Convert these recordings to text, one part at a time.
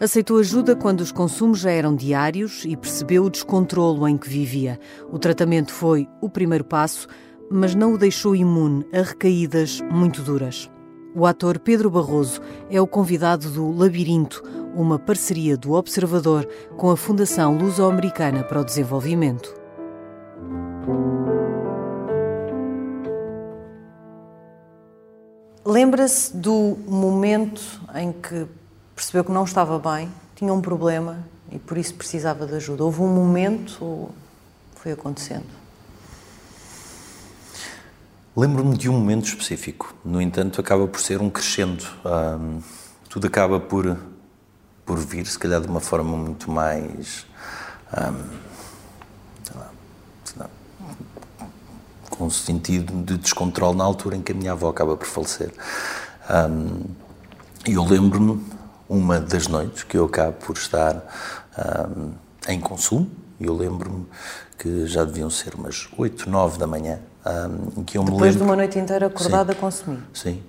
Aceitou ajuda quando os consumos já eram diários e percebeu o descontrolo em que vivia. O tratamento foi o primeiro passo, mas não o deixou imune a recaídas muito duras. O ator Pedro Barroso é o convidado do Labirinto, uma parceria do Observador com a Fundação Luso-Americana para o Desenvolvimento. Lembra-se do momento em que percebeu que não estava bem, tinha um problema e por isso precisava de ajuda? Houve um momento ou foi acontecendo? Lembro-me de um momento específico. No entanto, acaba por ser um crescendo. Tudo acaba por, por vir, se calhar, de uma forma muito mais. Com um sentido de descontrole na altura em que a minha avó acaba por falecer. E eu lembro-me, uma das noites que eu acabo por estar um, em consumo, eu lembro-me que já deviam ser umas 8, 9 da manhã, um, que eu Depois me lembro... de uma noite inteira acordada sim, a consumir. Sim.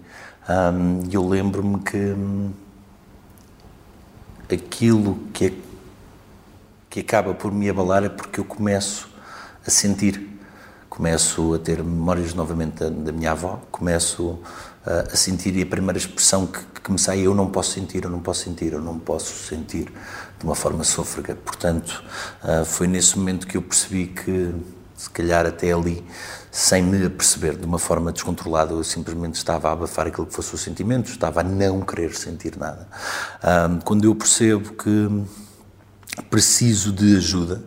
Um, eu lembro-me que hum, aquilo que, é, que acaba por me abalar é porque eu começo a sentir começo a ter memórias novamente da, da minha avó, começo uh, a sentir e a primeira expressão que, que me sai é eu não posso sentir, eu não posso sentir, eu não posso sentir de uma forma sôfrega. Portanto, uh, foi nesse momento que eu percebi que, se calhar até ali, sem me aperceber, de uma forma descontrolada, eu simplesmente estava a abafar aquilo que fosse o sentimento, estava a não querer sentir nada. Uh, quando eu percebo que preciso de ajuda,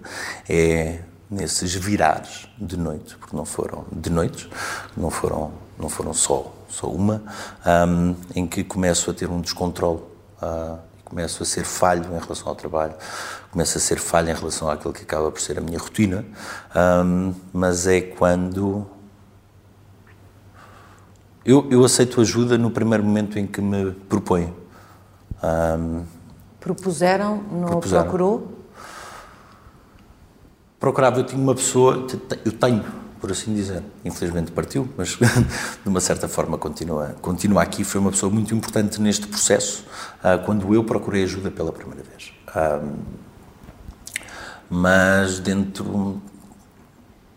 é nesses virares de noite, porque não foram de noites, não foram, não foram só, só uma, um, em que começo a ter um descontrole, uh, começo a ser falho em relação ao trabalho, começo a ser falho em relação àquilo que acaba por ser a minha rotina, um, mas é quando eu, eu aceito ajuda no primeiro momento em que me proponho. Um, Propuseram, não propuseram. procurou? Procurava, eu tinha uma pessoa, eu tenho, por assim dizer, infelizmente partiu, mas de uma certa forma continua, continua aqui, foi uma pessoa muito importante neste processo, uh, quando eu procurei ajuda pela primeira vez. Uh, mas dentro,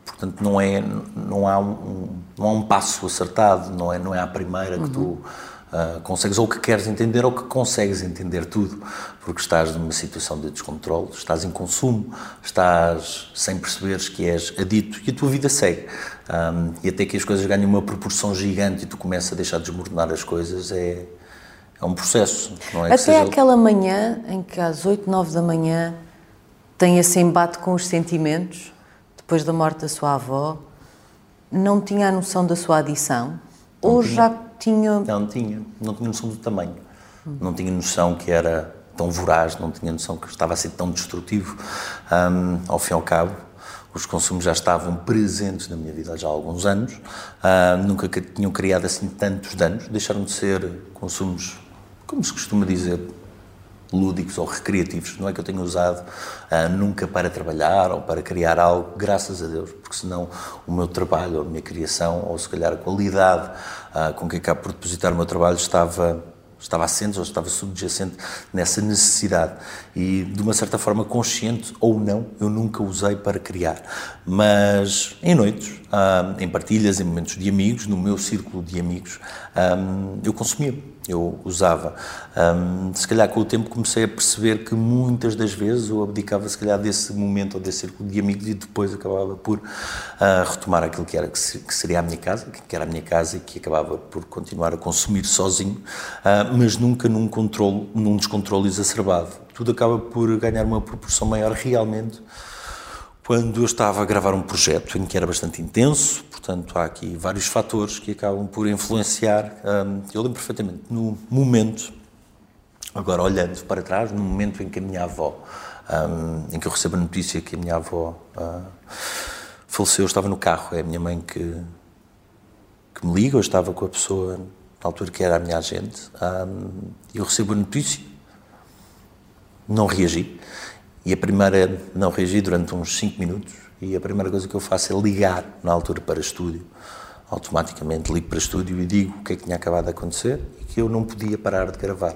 portanto, não é, não há um, não há um passo acertado, não é, não é a primeira que uhum. tu Uh, consegues ou que queres entender ou que consegues entender tudo, porque estás numa situação de descontrole, estás em consumo, estás sem perceberes que és adito e a tua vida segue. Um, e até que as coisas ganham uma proporção gigante e tu começas a deixar de desmoronar as coisas, é, é um processo. Não é até seja... aquela manhã em que às 8, 9 da manhã tem esse embate com os sentimentos, depois da morte da sua avó, não tinha a noção da sua adição? Ou tinha. já tinha. Não tinha, não tinha noção do tamanho. Hum. Não tinha noção que era tão voraz, não tinha noção que estava a ser tão destrutivo. Um, ao fim e ao cabo, os consumos já estavam presentes na minha vida há já alguns anos, uh, nunca tinham criado assim tantos danos, deixaram de ser consumos, como se costuma dizer, lúdicos ou recreativos. Não é que eu tenha usado uh, nunca para trabalhar ou para criar algo, graças a Deus, porque senão o meu trabalho, ou a minha criação, ou se calhar a qualidade uh, com que acabo por depositar o meu trabalho estava estava assente ou estava subjacente nessa necessidade e de uma certa forma consciente ou não eu nunca usei para criar mas em noites ah, em partilhas em momentos de amigos no meu círculo de amigos eu consumia eu usava. Um, se calhar com o tempo comecei a perceber que muitas das vezes eu abdicava se calhar desse momento ou desse círculo de amigos e depois acabava por retomar aquilo que, era, que seria a minha casa, que era a minha casa e que acabava por continuar a consumir sozinho, mas nunca num, controle, num descontrole exacerbado. Tudo acaba por ganhar uma proporção maior realmente quando eu estava a gravar um projeto em que era bastante intenso, portanto há aqui vários fatores que acabam por influenciar. eu lembro perfeitamente, no momento, agora olhando para trás, no momento em que a minha avó, em que eu recebo a notícia que a minha avó uh, faleceu, eu estava no carro, é a minha mãe que, que me liga, eu estava com a pessoa na altura que era a minha agente, e eu recebo a notícia, não reagi, e a primeira não reagi durante uns 5 minutos e a primeira coisa que eu faço é ligar na altura para estúdio automaticamente ligo para estúdio e digo o que é que tinha acabado de acontecer e que eu não podia parar de gravar.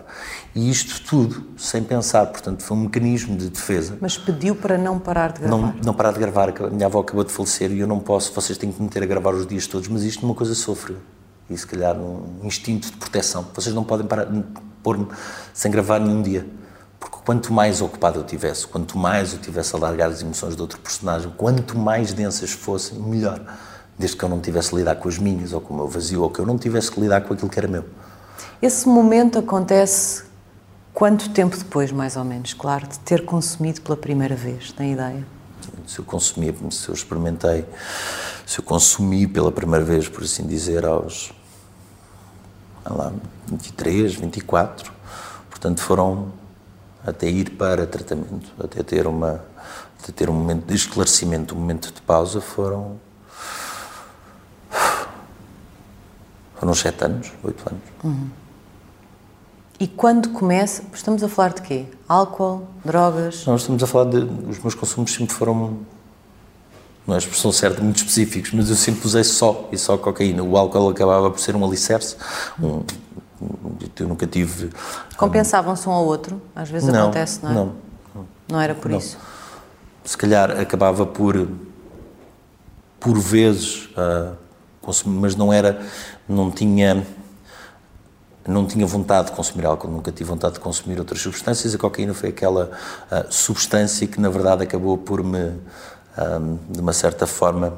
E isto tudo sem pensar, portanto, foi um mecanismo de defesa. Mas pediu para não parar de gravar? Não, não parar de gravar. A minha avó acabou de falecer e eu não posso, vocês têm que me meter a gravar os dias todos, mas isto é uma coisa sofre. E se calhar um instinto de proteção. Vocês não podem parar, pôr-me sem gravar nenhum dia. Quanto mais ocupado eu tivesse, quanto mais eu tivesse a largar as emoções de outro personagem, quanto mais densas fossem, melhor desde que eu não tivesse que lidar com as minhas ou com o meu vazio ou que eu não tivesse que lidar com aquilo que era meu. Esse momento acontece quanto tempo depois, mais ou menos, claro, de ter consumido pela primeira vez? Tem ideia? Se eu consumi, se eu experimentei, se eu consumi pela primeira vez, por assim dizer, aos lá, 23, 24, portanto foram até ir para tratamento, até ter uma até ter um momento de esclarecimento, um momento de pausa, foram Foram sete anos, oito anos. Uhum. E quando começa, estamos a falar de quê? Álcool, drogas? Nós estamos a falar de. Os meus consumos sempre foram. Não é a expressão certa, muito específicos, mas eu sempre usei só e só cocaína. O álcool acabava por ser um alicerce. Um, eu nunca tive. Compensavam-se um ao outro? Às vezes não, acontece, não é? Não. Não era por não. isso? Se calhar acabava por. por vezes. Uh, consumir, mas não era não tinha não tinha vontade de consumir álcool, nunca tive vontade de consumir outras substâncias. A cocaína foi aquela uh, substância que, na verdade, acabou por me, um, ah, de uma certa forma,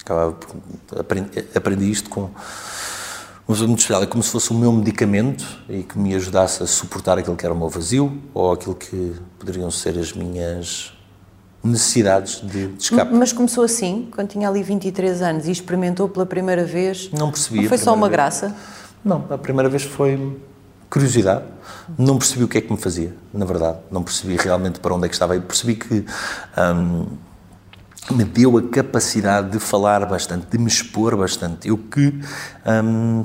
acabava por, aprendi, aprendi isto com uma pessoa muito especial, é como se fosse o meu medicamento e que me ajudasse a suportar aquilo que era o meu vazio ou aquilo que poderiam ser as minhas necessidades de, de escape. Mas começou assim, quando tinha ali 23 anos e experimentou pela primeira vez? Não percebi. Não foi só uma vez. graça? Não, a primeira vez foi curiosidade. Não percebi o que é que me fazia, na verdade. Não percebi realmente para onde é que estava. Eu percebi que hum, me deu a capacidade de falar bastante, de me expor bastante. Eu que, hum,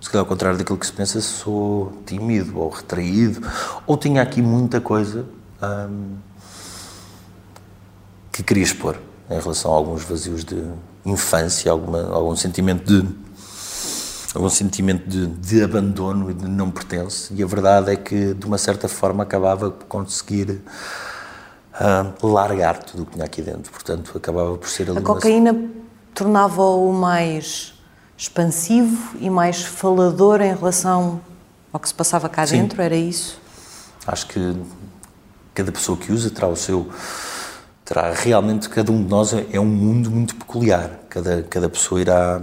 se calhar ao contrário daquilo que se pensa, sou tímido ou retraído, ou tinha aqui muita coisa hum, que queria expor em relação a alguns vazios de infância, alguma, algum sentimento de algum sentimento de, de, abandono e de não pertence e a verdade é que de uma certa forma acabava por conseguir uh, largar tudo o que tinha aqui dentro portanto acabava por ser ali a cocaína uma... tornava-o mais expansivo e mais falador em relação ao que se passava cá Sim. dentro era isso acho que cada pessoa que usa terá o seu terá realmente cada um de nós é um mundo muito peculiar. Cada cada pessoa irá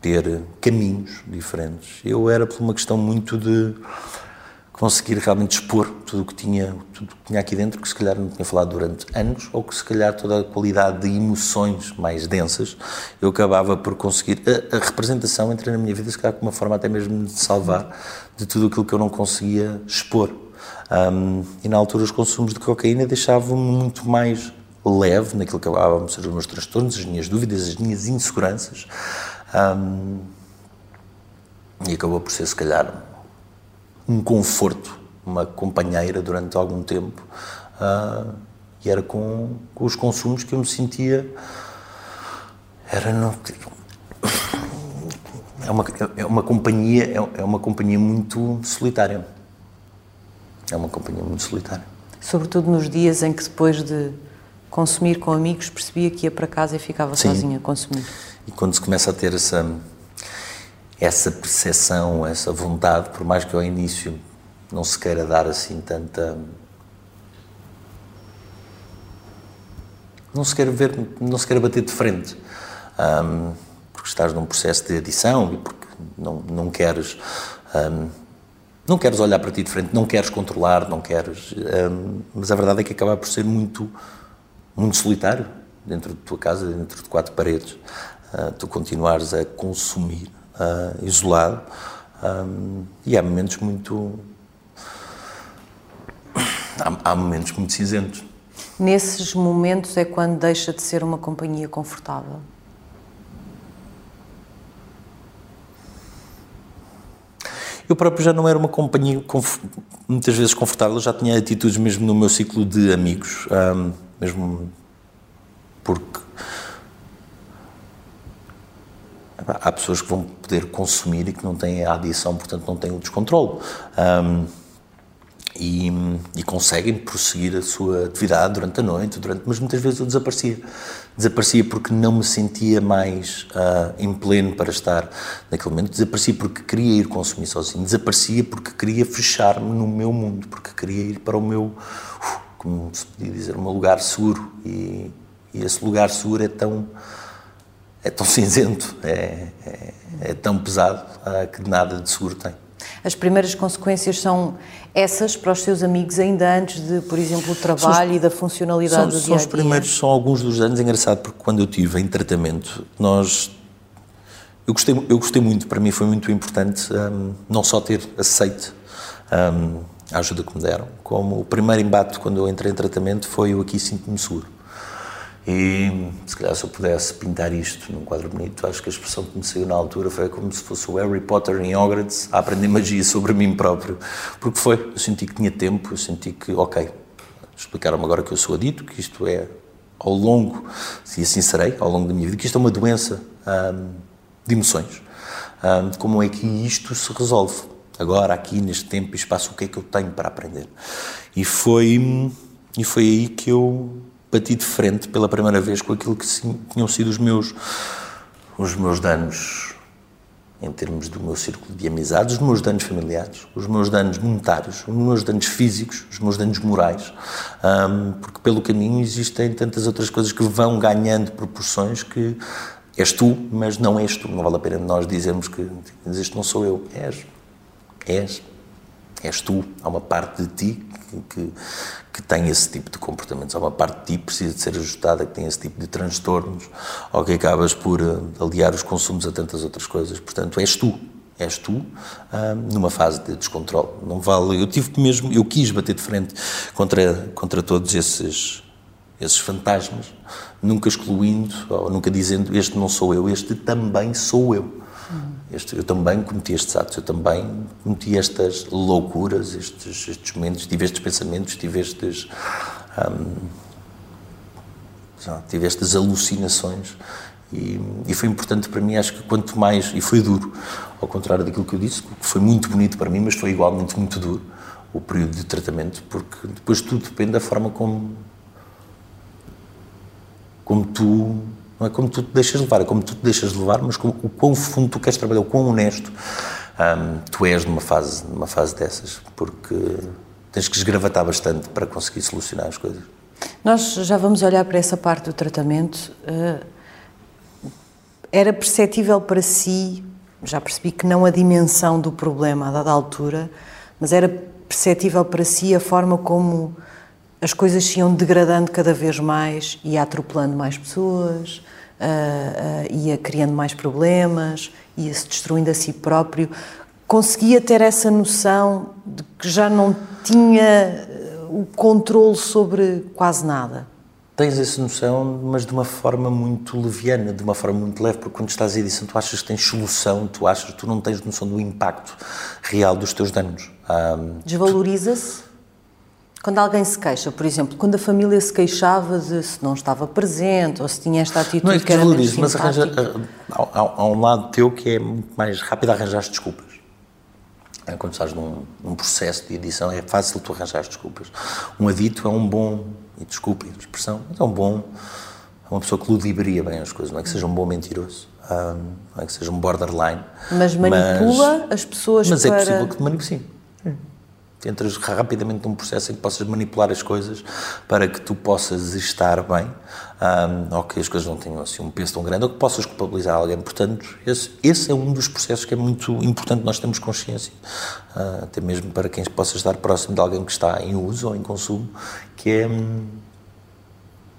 ter caminhos diferentes. Eu era por uma questão muito de conseguir realmente expor tudo o que tinha, tudo que tinha aqui dentro, que se calhar não tinha falado durante anos, ou que se calhar toda a qualidade de emoções mais densas, eu acabava por conseguir. A, a representação entra na minha vida, se calhar, como uma forma até mesmo de salvar de tudo aquilo que eu não conseguia expor. Um, e na altura os consumos de cocaína deixavam-me muito mais leve naquilo que acabavam de ser os meus transtornos, as minhas dúvidas, as minhas inseguranças. Um, e acabou por ser, se calhar, um conforto, uma companheira durante algum tempo. Uh, e era com, com, os consumos que eu me sentia. Era. No, é uma, é uma companhia é, é uma companhia muito solitária é uma companhia muito solitária. Sobretudo nos dias em que depois de consumir com amigos percebia que ia para casa e ficava Sim. sozinha a consumir. E quando se começa a ter essa essa percepção, essa vontade, por mais que ao início não se queira dar assim tanta não se quer ver, não se quer bater de frente, um, porque estás num processo de adição e porque não, não queres um, não queres olhar para ti de frente, não queres controlar, não queres. Um, mas a verdade é que acaba por ser muito, muito solitário dentro de tua casa, dentro de quatro paredes. Uh, tu continuares a consumir uh, isolado. Um, e há momentos muito. Há, há momentos muito cinzentos. Nesses momentos é quando deixa de ser uma companhia confortável? Eu próprio já não era uma companhia muitas vezes confortável, já tinha atitudes mesmo no meu ciclo de amigos, um, mesmo porque há pessoas que vão poder consumir e que não têm a adição, portanto não têm o descontrole. Um, e, e, conseguem prosseguir a sua atividade durante a noite, durante, mas muitas vezes eu desaparecia. Desaparecia porque não me sentia mais uh, em pleno para estar naquele momento, desaparecia porque queria ir consumir sozinho, desaparecia porque queria fechar-me no meu mundo, porque queria ir para o meu, como se podia dizer, meu lugar seguro. E, e esse lugar seguro é tão é tão cinzento, é, é, é tão pesado ah, que nada de seguro tem. As primeiras consequências são essas para os seus amigos ainda antes de, por exemplo, o trabalho os, e da funcionalidade são, do dia São os primeiros, são alguns dos anos. É engraçado porque quando eu tive em tratamento, nós eu gostei, eu gostei muito, para mim foi muito importante um, não só ter aceito um, a ajuda que me deram, como o primeiro embate quando eu entrei em tratamento foi o aqui sinto-me seguro. E se calhar se eu pudesse pintar isto num quadro bonito, acho que a expressão que me saiu na altura foi como se fosse o Harry Potter em Hogwarts a aprender magia sobre mim próprio. Porque foi, eu senti que tinha tempo, eu senti que, ok, explicaram-me agora que eu sou adito, que isto é ao longo, e assim serei, ao longo da minha vida, que isto é uma doença hum, de emoções. Hum, como é que isto se resolve? Agora, aqui, neste tempo e espaço, o que é que eu tenho para aprender? E foi, e foi aí que eu bati de frente pela primeira vez com aquilo que tinham sido os meus, os meus danos em termos do meu círculo de amizades, os meus danos familiares, os meus danos monetários, os meus danos físicos, os meus danos morais, um, porque pelo caminho existem tantas outras coisas que vão ganhando proporções que és tu, mas não és tu. Não vale a pena nós dizermos que este não sou eu, és, és, és tu. Há uma parte de ti que, que, que tem esse tipo de comportamentos. Há uma parte de ti que precisa de ser ajustada, que tem esse tipo de transtornos, ou que acabas por uh, aliar os consumos a tantas outras coisas. Portanto, és tu. És tu uh, numa fase de descontrole. Não vale. Eu tive mesmo, eu quis bater de frente contra, contra todos esses, esses fantasmas, nunca excluindo ou nunca dizendo este não sou eu, este também sou eu. Este, eu também cometi estes atos, eu também cometi estas loucuras, estes, estes momentos, tive estes pensamentos, tive estes. Hum, tive estas alucinações e, e, foi importante para mim, acho que quanto mais, e foi duro, ao contrário daquilo que eu disse, que foi muito bonito para mim, mas foi igualmente muito duro o período de tratamento, porque depois tudo depende da forma como, como tu não é como tu te deixas levar, é como tu te deixas levar, mas com, o quão fundo tu queres trabalhar, o quão honesto um, tu és numa fase, numa fase dessas, porque tens que esgravatar bastante para conseguir solucionar as coisas. Nós já vamos olhar para essa parte do tratamento. Uh, era perceptível para si, já percebi que não a dimensão do problema a dada altura, mas era perceptível para si a forma como as coisas se iam degradando cada vez mais, ia atropelando mais pessoas, uh, uh, ia criando mais problemas, ia se destruindo a si próprio. Conseguia ter essa noção de que já não tinha o controle sobre quase nada. Tens essa noção, mas de uma forma muito leviana, de uma forma muito leve, porque quando estás em edição tu achas que tens solução, tu achas tu não tens noção do impacto real dos teus danos. Um, Desvaloriza-se? Quando alguém se queixa, por exemplo, quando a família se queixava de se não estava presente ou se tinha esta atitude não é que, que era menos mas arranja, eh, há, há, um lado teu que é muito mais rápido arranjar as desculpas. É, quando estás num, num, processo de edição é fácil tu arranjar as desculpas. Um adito é um bom, e desculpe a expressão, é um bom, é uma pessoa que ludibraria bem as coisas, não é que seja um bom mentiroso. Um, não é que seja um borderline. Mas manipula mas, as pessoas mas para... Mas é possível que te manipule, sim entras rapidamente num processo em que possas manipular as coisas para que tu possas estar bem, um, ou que as coisas não tenham assim um peso tão grande, ou que possas culpabilizar alguém. Portanto, esse, esse é um dos processos que é muito importante nós termos consciência, uh, até mesmo para quem possa estar próximo de alguém que está em uso ou em consumo, que é... Hum,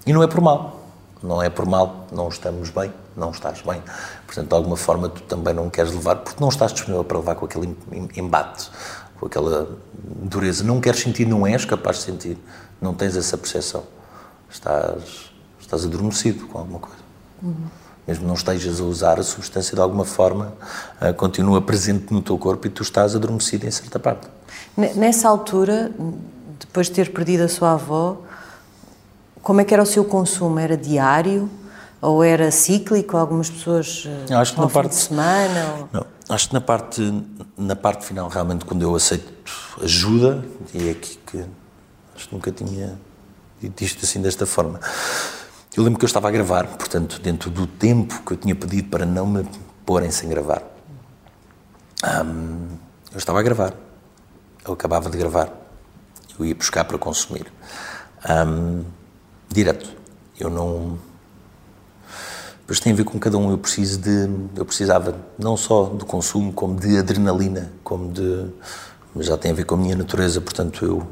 e não é por mal, não é por mal, não estamos bem, não estás bem. Portanto, de alguma forma, tu também não queres levar, porque não estás disponível para levar com aquele embate com aquela dureza. Não queres sentir, não és capaz de sentir, não tens essa percepção. Estás, estás adormecido com alguma coisa. Uhum. Mesmo não estejas a usar a substância de alguma forma, uh, continua presente no teu corpo e tu estás adormecido em certa parte. Nessa altura, depois de ter perdido a sua avó, como é que era o seu consumo? Era diário? Ou era cíclico? Algumas pessoas eu acho que na parte de semana? Ou... Não, acho que na parte, na parte final, realmente, quando eu aceito ajuda, e é aqui que acho que nunca tinha dito isto assim desta forma. Eu lembro que eu estava a gravar, portanto, dentro do tempo que eu tinha pedido para não me porem sem gravar. eu estava a gravar. Eu acabava de gravar. Eu ia buscar para consumir. direto. Eu não mas tem a ver com cada um. Eu preciso de, eu precisava não só do consumo, como de adrenalina, como de, já tem a ver com a minha natureza. Portanto, eu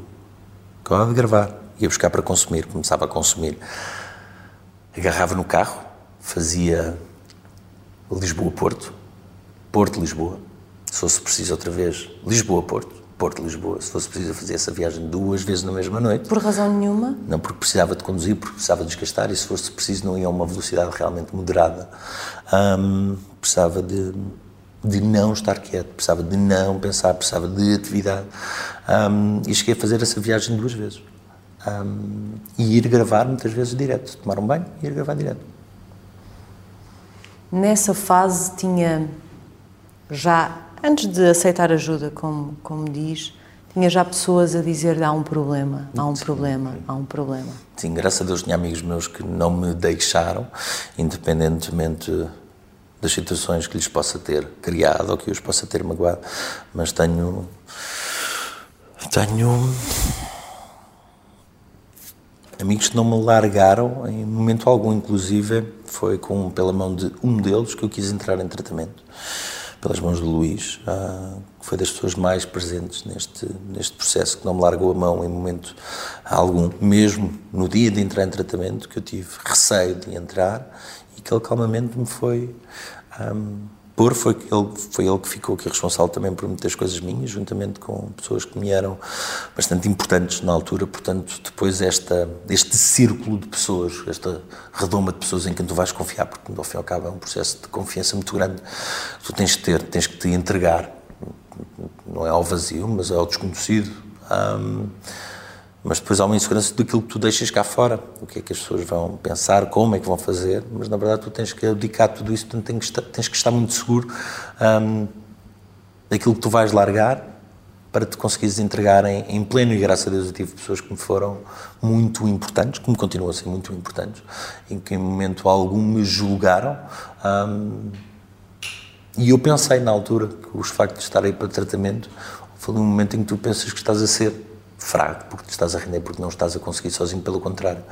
acabava de gravar, ia buscar para consumir, começava a consumir, agarrava no carro, fazia Lisboa-Porto, Porto-Lisboa, se fosse preciso outra vez, Lisboa-Porto, Porto-Lisboa, se fosse preciso fazer essa viagem duas vezes na mesma noite. Por razão nenhuma? Não, porque precisava de conduzir, porque precisava de desgastar e se fosse preciso não ia a uma velocidade realmente moderada. Um, precisava de, de não estar quieto, precisava de não pensar, precisava de atividade. Um, e cheguei a fazer essa viagem duas vezes. Um, e ir gravar muitas vezes direto, tomar um banho e ir gravar direto. Nessa fase tinha já antes de aceitar ajuda, como, como diz, tinha já pessoas a dizer há um problema, há um Sim. problema, há um problema. Sim, graças a Deus tinha amigos meus que não me deixaram, independentemente das situações que lhes possa ter criado ou que os possa ter magoado, mas tenho tenho amigos que não me largaram em momento algum, inclusive foi com pela mão de um deles que eu quis entrar em tratamento pelas mãos do Luís, ah, que foi das pessoas mais presentes neste, neste processo, que não me largou a mão em momento algum, mesmo no dia de entrar em tratamento, que eu tive receio de entrar e que ele calmamente me foi. Ah, pôr, foi ele, foi ele que ficou aqui responsável também por muitas coisas minhas, juntamente com pessoas que me eram bastante importantes na altura, portanto, depois esta, este círculo de pessoas, esta redoma de pessoas em quem tu vais confiar, porque ao fim e ao cabo é um processo de confiança muito grande, tu tens que ter, tens que te entregar, não é ao vazio, mas é ao desconhecido, um, mas depois há uma insegurança daquilo que tu deixas cá fora, o que é que as pessoas vão pensar, como é que vão fazer, mas na verdade tu tens que abdicar tudo isso, portanto tens que estar, tens que estar muito seguro um, daquilo que tu vais largar para te conseguires entregar em, em, pleno, e graças a Deus eu tive pessoas que me foram muito importantes, que me continuam a ser muito importantes, em que em momento algum me julgaram, um, e eu pensei na altura que os factos de estar aí para tratamento, foi um momento em que tu pensas que estás a ser fraco porque te estás a render, porque não estás a conseguir sozinho, pelo contrário.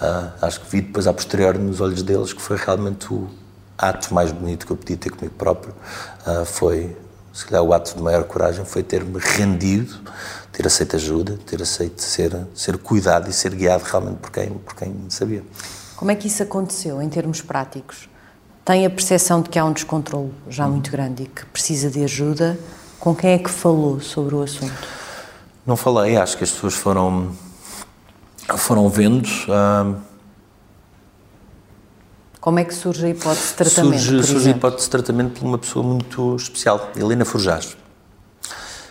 Uh, acho que vi depois a posteriori nos olhos deles que foi realmente o ato mais bonito que eu podia ter comigo próprio. Uh, foi, se calhar, o ato de maior coragem foi ter-me rendido, ter aceito ajuda, ter aceito ser, ser cuidado e ser guiado realmente por quem, por quem sabia. Como é que isso aconteceu em termos práticos? Tem a percepção de que há um descontrole já hum. muito grande e que precisa de ajuda. Com quem é que falou sobre o assunto? Não falei, acho que as pessoas foram, foram vendo. Como é que surge a hipótese de tratamento? Surge, surge a hipótese de tratamento por uma pessoa muito especial, Helena Forjás.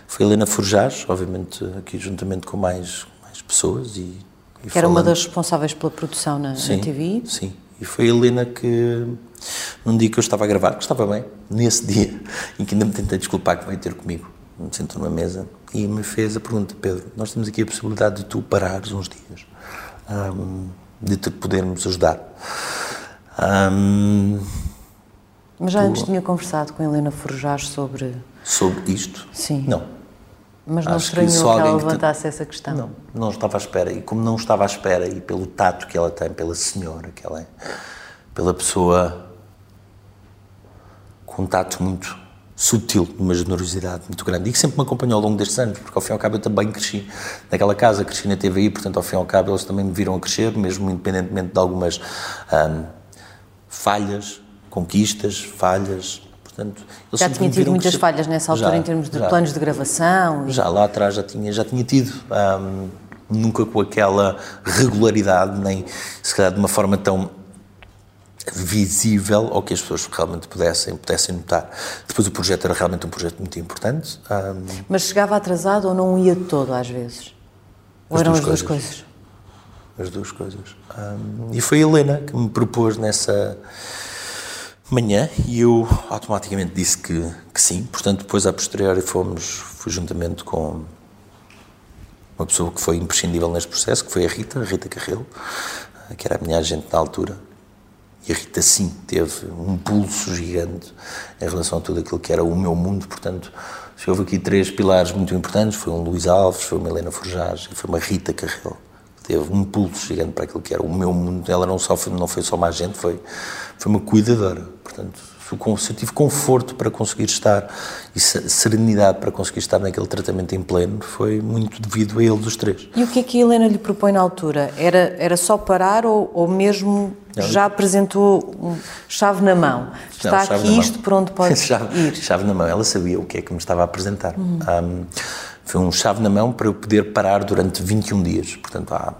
Foi Helena Forjás, obviamente aqui juntamente com mais, mais pessoas. E, e que era uma das responsáveis pela produção na, sim, na TV? Sim, e foi a Helena que, num dia que eu estava a gravar, que estava bem, nesse dia, em que ainda me tentei desculpar que veio ter comigo, me sentou numa mesa e me fez a pergunta, Pedro, nós temos aqui a possibilidade de tu parares uns dias, um, de te podermos ajudar. Um, Mas já tu, antes tinha conversado com a Helena Forjás sobre... Sobre isto? Sim. Não. Mas não Acho estranhou que, que ela levantasse te... essa questão? Não, não estava à espera. E como não estava à espera, e pelo tato que ela tem, pela senhora que ela é, pela pessoa com um tato muito sutil, uma generosidade muito grande e que sempre me acompanhou ao longo destes anos, porque ao fim e ao cabo eu também cresci naquela casa, cresci na TVI, portanto ao fim e ao cabo eles também me viram a crescer, mesmo independentemente de algumas um, falhas, conquistas, falhas, portanto... Já tinha tido muitas falhas nessa altura já, em termos de já, planos de gravação? E... Já lá atrás já tinha, já tinha tido, um, nunca com aquela regularidade, nem se calhar de uma forma tão visível ou que as pessoas realmente pudessem, pudessem notar. Depois o projeto era realmente um projeto muito importante. Um... Mas chegava atrasado ou não ia todo às vezes? Ou eram as duas coisas? as duas coisas. Um, e foi a Helena que me propôs nessa manhã e eu automaticamente disse que, que sim. Portanto, depois a posteriori fomos, fui juntamente com uma pessoa que foi imprescindível neste processo, que foi a Rita, a Rita Carrelo, que era a minha agente na altura. E a Rita, sim, teve um pulso gigante em relação a tudo aquilo que era o meu mundo. Portanto, houve aqui três pilares muito importantes, foi um Luís Alves, foi uma Helena Forjage e foi uma Rita Carrelo. Teve um pulso gigante para aquilo que era o meu mundo. Ela não, só foi, não foi só uma agente, foi, foi uma cuidadora. Portanto, se eu tive conforto para conseguir estar e serenidade para conseguir estar naquele tratamento em pleno, foi muito devido a eles os três. E o que é que a Helena lhe propõe na altura? Era, era só parar ou, ou mesmo não, já apresentou um chave na mão? Está não, aqui isto por onde pode chave, ir? Chave na mão. Ela sabia o que é que me estava a apresentar. Uhum. Um, foi um chave na mão para eu poder parar durante 21 dias. Portanto, há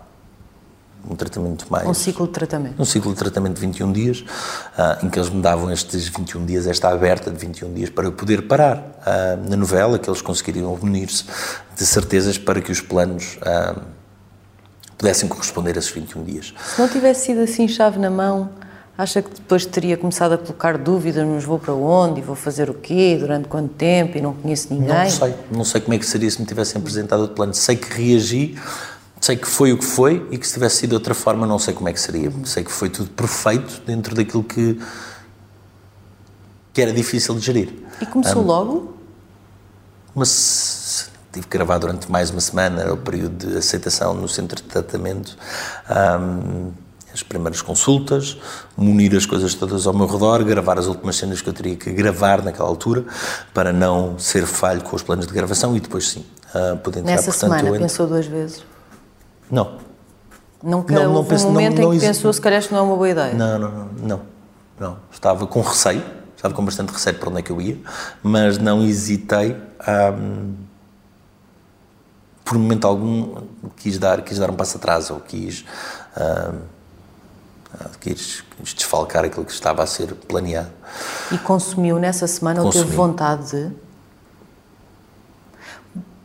um tratamento mais. Um ciclo de tratamento. Um ciclo de tratamento de 21 dias, uh, em que eles me davam estes 21 dias, esta aberta de 21 dias, para eu poder parar uh, na novela, que eles conseguiriam unir-se de certezas para que os planos uh, pudessem corresponder a esses 21 dias. Se não tivesse sido assim, chave na mão. Acha que depois teria começado a colocar dúvidas, mas vou para onde, vou fazer o quê, durante quanto tempo e não conheço ninguém? Não sei, não sei como é que seria se me tivessem apresentado o plano. Sei que reagi sei que foi o que foi e que se tivesse sido de outra forma não sei como é que seria. Sei que foi tudo perfeito dentro daquilo que, que era difícil de gerir. E começou um, logo? Mas tive que gravar durante mais uma semana, era o período de aceitação no centro de tratamento. Um, as primeiras consultas, munir as coisas todas ao meu redor, gravar as últimas cenas que eu teria que gravar naquela altura para não ser falho com os planos de gravação e depois sim, uh, poder entrar. Nessa Portanto, semana pensou duas vezes? Não. Nunca não, houve não um momento não, em que pensou se calhar isto não é uma boa ideia? Não, não, não, não, não. Estava com receio, estava com bastante receio para onde é que eu ia, mas não hesitei. Um, por momento algum quis dar, quis dar um passo atrás ou quis, quis, quis desfalcar aquilo que estava a ser planeado. E consumiu nessa semana ou teve vontade de?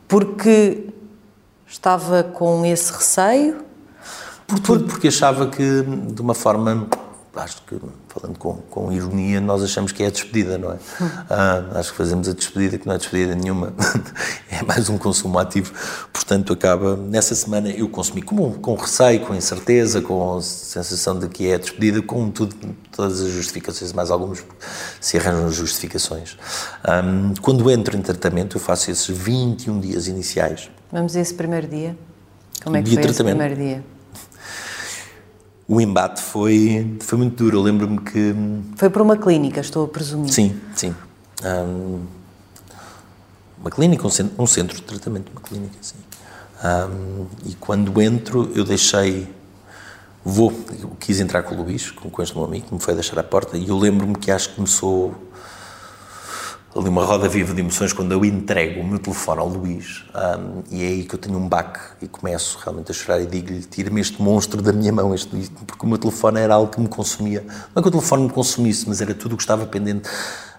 Porque Estava com esse receio? Por tudo, porque achava que, de uma forma, acho que, falando com, com ironia, nós achamos que é a despedida, não é? Hum. Ah, acho que fazemos a despedida, que não é despedida nenhuma, é mais um consumo ativo. Portanto, acaba, nessa semana eu consumi com, com receio, com incerteza, com a sensação de que é a despedida, com tudo, todas as justificações, mais algumas se arranjam justificações. Um, quando entro em tratamento, eu faço esses 21 dias iniciais Vamos a esse primeiro dia? Como é que dia foi esse primeiro dia? O embate foi, foi muito duro. Eu lembro-me que. Foi para uma clínica, estou a presumir. Sim, sim. Um, uma clínica, um centro, um centro, de tratamento, uma clínica, sim. Um, e quando entro, eu deixei. Vou, eu quis entrar com o Luís, com, com este meu amigo, que me foi deixar à porta, e eu lembro-me que acho que começou ali uma roda viva de emoções quando eu entrego o meu telefone ao Luís um, e é aí que eu tenho um baque e começo realmente a chorar e digo-lhe tira-me este monstro da minha mão este, porque o meu telefone era algo que me consumia. Não é que o telefone me consumisse mas era tudo o que estava pendente.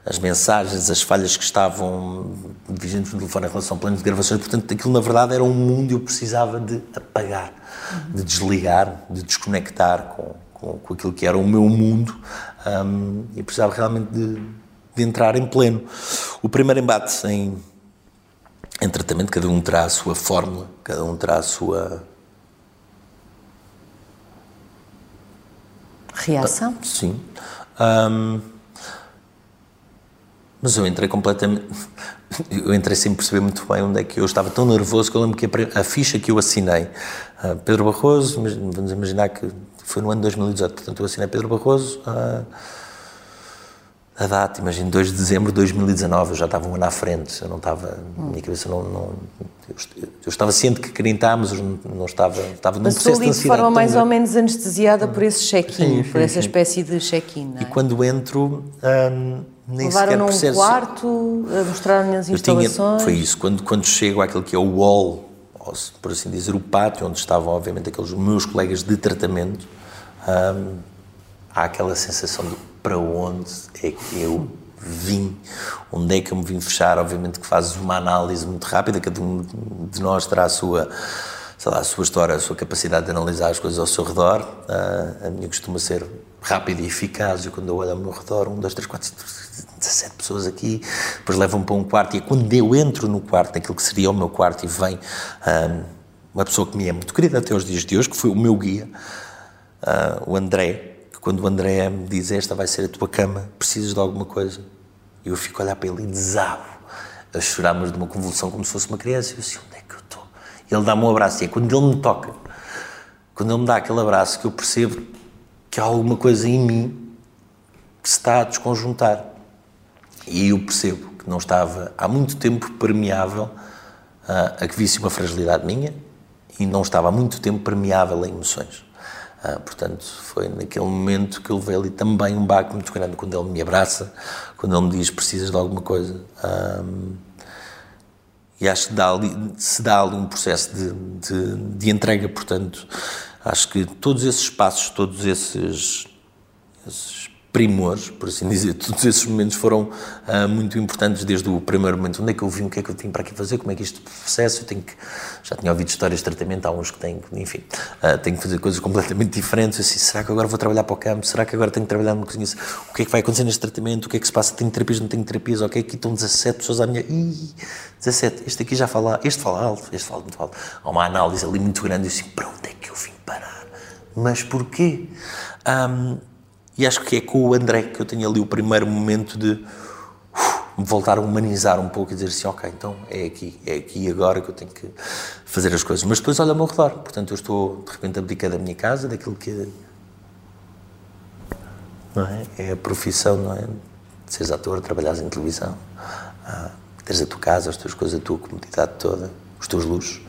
As mensagens, as falhas que estavam vigentes no telefone em relação ao plano de gravações portanto aquilo na verdade era um mundo e eu precisava de apagar de desligar, de desconectar com, com, com aquilo que era o meu mundo um, e precisava realmente de de entrar em pleno. O primeiro embate em, em tratamento, cada um terá a sua fórmula, cada um terá a sua. Reação? Ah, sim. Um, mas eu entrei completamente. Eu entrei sem perceber muito bem onde é que eu estava tão nervoso que eu lembro que a, a ficha que eu assinei, uh, Pedro Barroso, vamos imaginar que foi no ano 2018, portanto eu assinei Pedro Barroso. Uh, a data, imagino, 2 de dezembro de 2019, eu já estava um ano à frente, eu não estava, hum. minha cabeça não, não eu, eu, estava ciente que queria entrar, mas não, não estava, estava num processo de ansiedade. de forma mais ou menos anestesiada por esse check-in, por essa espécie de check-in, é? E quando entro, hum, nem Levaram sequer percebo... quarto, mostraram-lhe as instalações? Tinha, foi isso, quando, quando chego àquele que é o wall, ou, por assim dizer, o pátio, onde estavam, obviamente, aqueles meus colegas de tratamento, hum, há aquela sensação de para onde é que eu vim, onde é que eu me vim fechar. Obviamente que fazes uma análise muito rápida, cada um de nós terá a sua sei lá, a sua história, a sua capacidade de analisar as coisas ao seu redor. Uh, a minha costuma ser rápida e eficaz. E quando eu olho ao meu redor, um, dois, três, quatro, 17 pessoas aqui, depois levam-me para um quarto. E é quando eu entro no quarto, naquilo que seria o meu quarto, e vem uh, uma pessoa que me é muito querida até os dias de hoje, que foi o meu guia, uh, o André, quando o André me diz esta vai ser a tua cama, precisas de alguma coisa, eu fico a olhar para ele e desabo a chorar, mas de uma convulsão como se fosse uma criança. E eu assim, onde é que eu estou? Ele dá-me um abraço. E é quando ele me toca, quando ele me dá aquele abraço, que eu percebo que há alguma coisa em mim que se está a desconjuntar. E eu percebo que não estava há muito tempo permeável uh, a que visse uma fragilidade minha e não estava há muito tempo permeável a emoções. Uh, portanto, foi naquele momento que eu levei ali também um baque muito grande quando ele me abraça, quando ele me diz precisas de alguma coisa. Um, e acho que dá ali, se dá ali um processo de, de, de, entrega, portanto, acho que todos esses passos, todos esses, esses primores, por assim dizer. Todos esses momentos foram uh, muito importantes desde o primeiro momento. Onde é que eu vim? O que é que eu tinha para aqui fazer? Como é que isto processo? Eu tenho que... Já tinha ouvido histórias de tratamento, há uns que têm enfim, uh, tenho que fazer coisas completamente diferentes. assim, será que agora vou trabalhar para o campo? Será que agora tenho que trabalhar numa cozinha? O que é que vai acontecer neste tratamento? O que é que se passa? Tenho terapias, não tenho terapias? Ok, aqui estão 17 pessoas à minha... Ih, 17. Este aqui já fala... Este fala alto, este fala muito alto. Há uma análise ali muito grande. Eu assim, para onde é que eu vim parar? Mas porquê? Um, e acho que é com o André que eu tenho ali o primeiro momento de uh, me voltar a humanizar um pouco e dizer assim, ok, então é aqui, é aqui agora que eu tenho que fazer as coisas. Mas depois olha ao meu redor, portanto eu estou de repente a abdicar da minha casa, daquilo que não é? é a profissão, não é? De seres ator, trabalhares em televisão, ah, teres a tua casa, as tuas coisas, a tua comodidade toda, os teus luxos,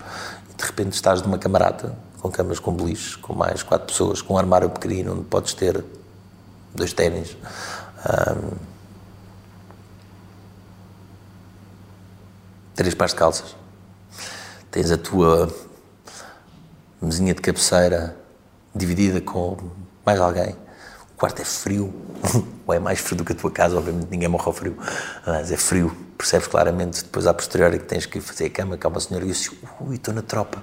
e de repente estás numa camarata com camas com beliche, com mais quatro pessoas, com um armário pequenino onde podes ter dois ténis. Um, três pares de calças. Tens a tua mesinha de cabeceira dividida com mais alguém. O quarto é frio, ou é mais frio do que a tua casa, obviamente ninguém morre ao frio, mas é frio. Percebes claramente depois à posteriori que tens que fazer a cama, há uma senhora e eu disse, ui, estou na tropa.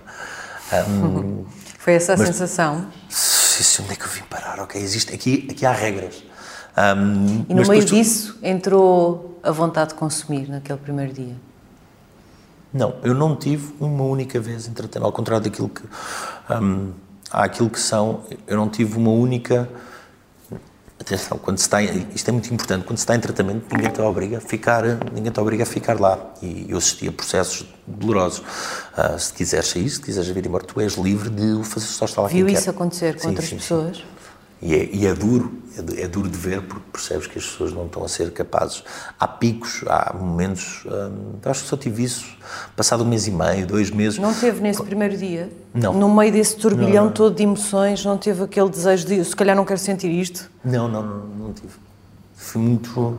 Um, Foi essa a mas, sensação? Sim, onde é que eu vim parar? Ok, existe, aqui, aqui há regras. Um, e no meio disso entrou a vontade de consumir naquele primeiro dia? Não, eu não tive uma única vez entretanto, ao contrário daquilo que um, há aquilo que são, eu não tive uma única atenção, quando se está, isto é muito importante, quando se está em tratamento, ninguém te obriga a ficar, ninguém te obriga a ficar lá. E eu assisti a processos dolorosos. Uh, se quiseres sair, se quiseres vir embora, tu és livre de o fazer só estar lá Viu isso quer. acontecer com sim, outras sim, pessoas? Sim. E é, e é duro, é, é, duro de ver porque percebes que as pessoas não estão a ser capazes. Há picos, há momentos. Hum, acho que só tive isso passado um mês e meio, dois meses. Não teve nesse primeiro dia? Não. No meio desse turbilhão não, todo de emoções, não teve aquele desejo de se calhar não quero sentir isto? Não, não, não, não tive. Fui muito.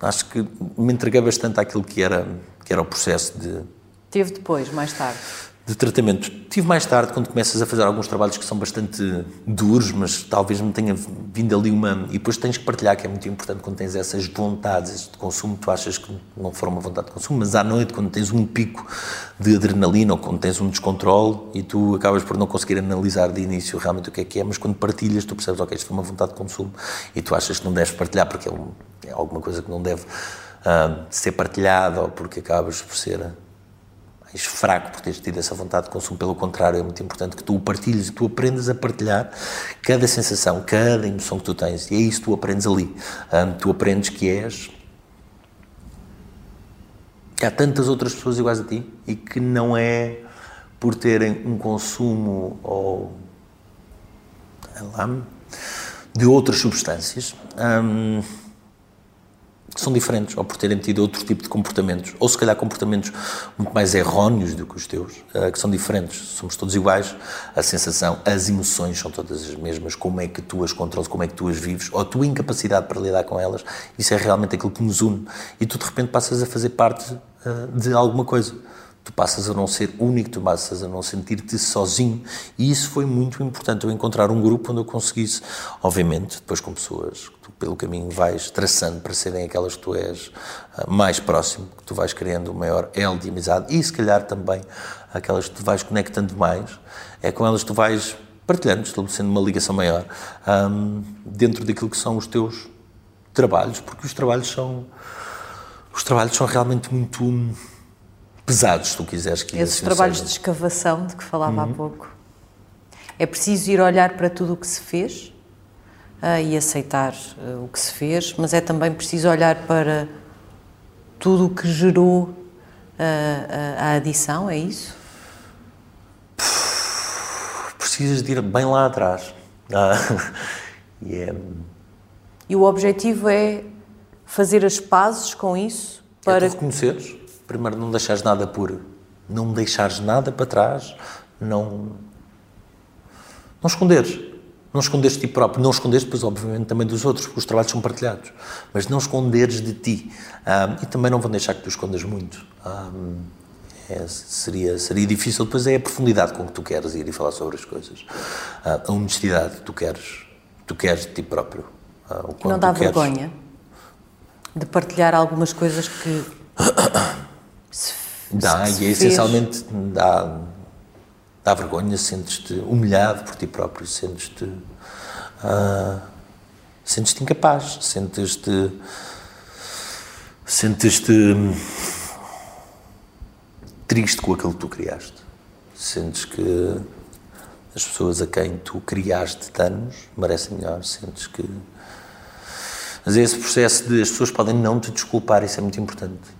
Acho que me entreguei bastante àquilo que era, que era o processo de. Teve depois, mais tarde? De tratamento. Tive mais tarde, quando começas a fazer alguns trabalhos que são bastante duros, mas talvez me tenha vindo ali uma. E depois tens que partilhar, que é muito importante quando tens essas vontades de consumo. Tu achas que não foram uma vontade de consumo, mas à noite, quando tens um pico de adrenalina ou quando tens um descontrole e tu acabas por não conseguir analisar de início realmente o que é que é, mas quando partilhas, tu percebes, ok, isto foi uma vontade de consumo e tu achas que não deves partilhar porque é, um, é alguma coisa que não deve uh, ser partilhada ou porque acabas por ser és fraco por teres tido essa vontade de consumo, pelo contrário, é muito importante que tu o partilhes, tu aprendas a partilhar cada sensação, cada emoção que tu tens, e é isso que tu aprendes ali. Um, tu aprendes que és. Que há tantas outras pessoas iguais a ti e que não é por terem um consumo ou. Lá, de outras substâncias. Um, são diferentes, ou por terem tido outro tipo de comportamentos, ou se calhar comportamentos muito mais erróneos do que os teus, uh, que são diferentes. Somos todos iguais, a sensação, as emoções são todas as mesmas, como é que tu as controlas, como é que tu as vives, ou a tua incapacidade para lidar com elas, isso é realmente aquilo que nos une. E tu de repente passas a fazer parte uh, de alguma coisa. tu passas a não ser único, tu passas a não sentir-te sozinho. E isso foi muito importante, eu encontrar um grupo onde eu conseguisse, obviamente, depois com pessoas pelo caminho vais traçando para serem aquelas que tu és uh, mais próximo, que tu vais criando o maior elo de amizade e se calhar também aquelas que tu vais conectando mais, é com elas que tu vais partilhando, estabelecendo uma ligação maior um, dentro daquilo que são os teus trabalhos, porque os trabalhos são os trabalhos são realmente muito pesados, se tu quiseres que Esses assim trabalhos seja. de escavação de que falava uhum. há pouco. É preciso ir olhar para tudo o que se fez e aceitar uh, o que se fez, mas é também preciso olhar para tudo o que gerou uh, a adição, é isso? Precisas de ir bem lá atrás. Ah, e, e o objetivo é fazer as pazes com isso é para. É reconheceres primeiro não deixares nada por não deixares nada para trás, não não esconderes, não esconderes de ti próprio, não esconderes depois obviamente também dos outros, porque os trabalhos são partilhados, mas não esconderes de ti um, e também não vão deixar que tu escondas muito. Um, é, seria, seria difícil, depois é a profundidade com que tu queres ir e falar sobre as coisas. Uh, a honestidade que tu queres, tu queres de ti próprio. Uh, não dá vergonha de partilhar algumas coisas que dá, se e é essencialmente dá, dá vergonha, sentes-te humilhado por ti próprio, sentes-te uh, sentes-te incapaz, sentes-te sentes-te triste com aquilo que tu criaste. Sentes que as pessoas a quem tu criaste danos merecem melhor, sentes que mas é esse processo de as pessoas podem não te desculpar, isso é muito importante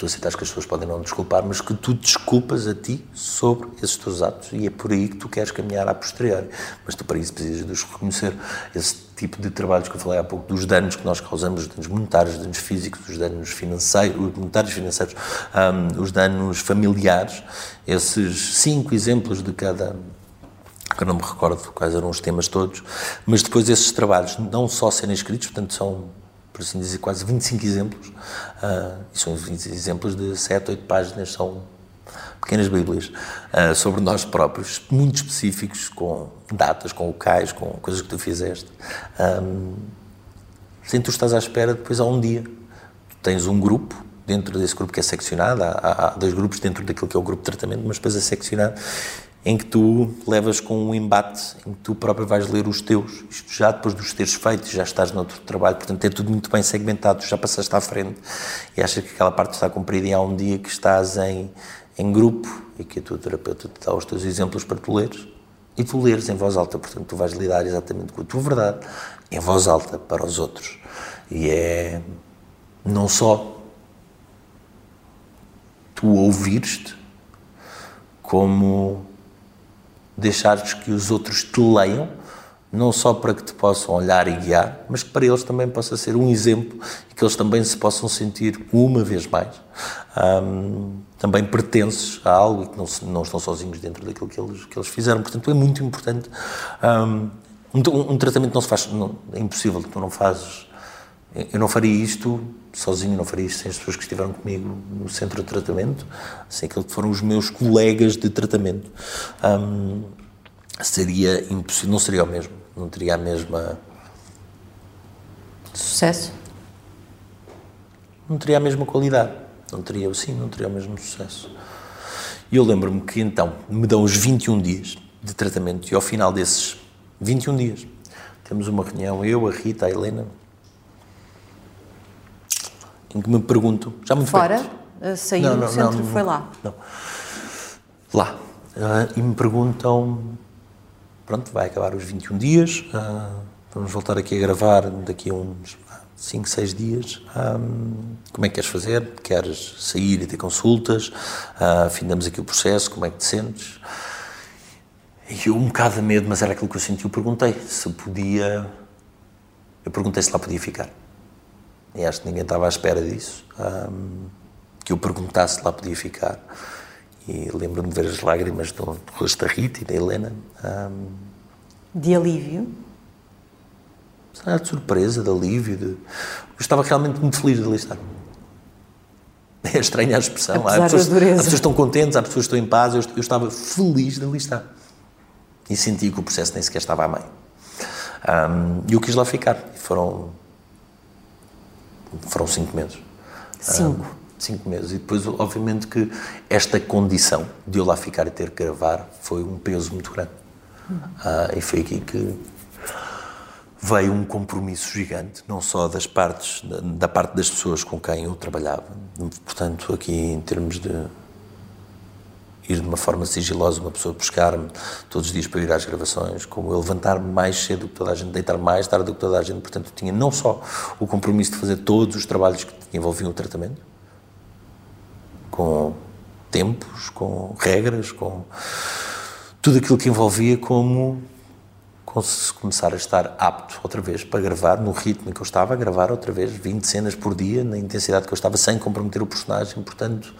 tu aceitas que as pessoas podem não desculpar, mas que tu desculpas a ti sobre esses teus atos e é por aí que tu queres caminhar a posteriori. Mas tu para isso precisas de os reconhecer. Esse tipo de trabalhos que eu falei há pouco, dos danos que nós causamos, os danos monetários, os danos físicos, os danos financeiros, os monetários financeiros, um, os danos familiares, esses cinco exemplos de cada que eu não me recordo quais eram os temas todos, mas depois esses trabalhos não só serem escritos, portanto são por assim dizer, quase 25 exemplos. Uh, e são 20 exemplos de 7, 8 páginas, são pequenas bíblias uh, sobre nós próprios, muito específicos, com datas, com locais, com coisas que tu fizeste. Um, sem tu estás à espera, depois há um dia. Tu tens um grupo, dentro desse grupo que é seccionado, há, há dois grupos dentro daquilo que é o grupo de tratamento, mas depois é seccionado, em que tu levas com um embate, em que tu próprio vais ler os teus, isto já depois dos teres feito, já estás noutro trabalho, portanto é tudo muito bem segmentado, já passaste à frente e achas que aquela parte está cumprida e há um dia que estás em, em grupo e que a tua terapeuta te dá os teus exemplos para tu leres e tu leres em voz alta, portanto tu vais lidar exatamente com a tua verdade em voz alta para os outros. E é não só tu ouvires-te como deixares que os outros te leiam, não só para que te possam olhar e guiar, mas que para eles também possa ser um exemplo e que eles também se possam sentir, uma vez mais, também pertences a algo e que não, não, estão sozinhos dentro daquilo que eles, que eles fizeram. Portanto, é muito importante. Um, um tratamento não se faz, não, é impossível, tu não fazes. Eu não faria isto sozinho, não faria isto sem as pessoas que estiveram comigo no centro de tratamento, sem aqueles que foram os meus colegas de tratamento. Um, seria impossível, não seria o mesmo, não teria a mesma. Sucesso? Não teria a mesma qualidade, não teria, sim, não teria o mesmo sucesso. E eu lembro-me que então me dão os 21 dias de tratamento e ao final desses 21 dias temos uma reunião, eu, a Rita, a Helena, em que me perguntam, já muito Fora? Feito, uh, saiu não, não, do centro, não, foi lá? Não. Lá. Uh, e me perguntam, pronto, vai acabar os 21 dias, uh, vamos voltar aqui a gravar daqui a uns 5, 6 dias. Um, como é que queres fazer? Queres sair e ter consultas? Uh, afindamos aqui o processo, como é que te sentes? E eu, um bocado de medo, mas era aquilo que eu senti, eu perguntei se podia. Eu perguntei se lá podia ficar. E acho que ninguém estava à espera disso. Um, que eu perguntasse se lá podia ficar. E lembro-me de ver as lágrimas do, do rosto da Rita e da Helena. Um, de alívio? De surpresa, de alívio. De... Eu estava realmente muito feliz de ali estar. É estranha a expressão. Há pessoas, há pessoas, que estão contentes, há pessoas que estão em paz. Eu, eu estava feliz de ali estar. E senti que o processo nem sequer estava a meio. Um, e eu quis lá ficar. E foram. Foram cinco meses. Cinco. Um, cinco meses. E depois, obviamente, que esta condição de eu lá ficar e ter que gravar foi um peso muito grande. Uh, e foi aqui que veio um compromisso gigante, não só das partes, da parte das pessoas com quem eu trabalhava. Portanto, aqui em termos de ir de uma forma sigilosa, uma pessoa buscar-me todos os dias para ir às gravações, como eu levantar-me mais cedo do que toda a gente, deitar mais tarde do que toda a gente, portanto, tinha não só o compromisso de fazer todos os trabalhos que envolviam o tratamento, com tempos, com regras, com tudo aquilo que envolvia como começar a estar apto outra vez para gravar no ritmo que eu estava a gravar outra vez 20 cenas por dia, na intensidade que eu estava, sem comprometer o personagem. Portanto,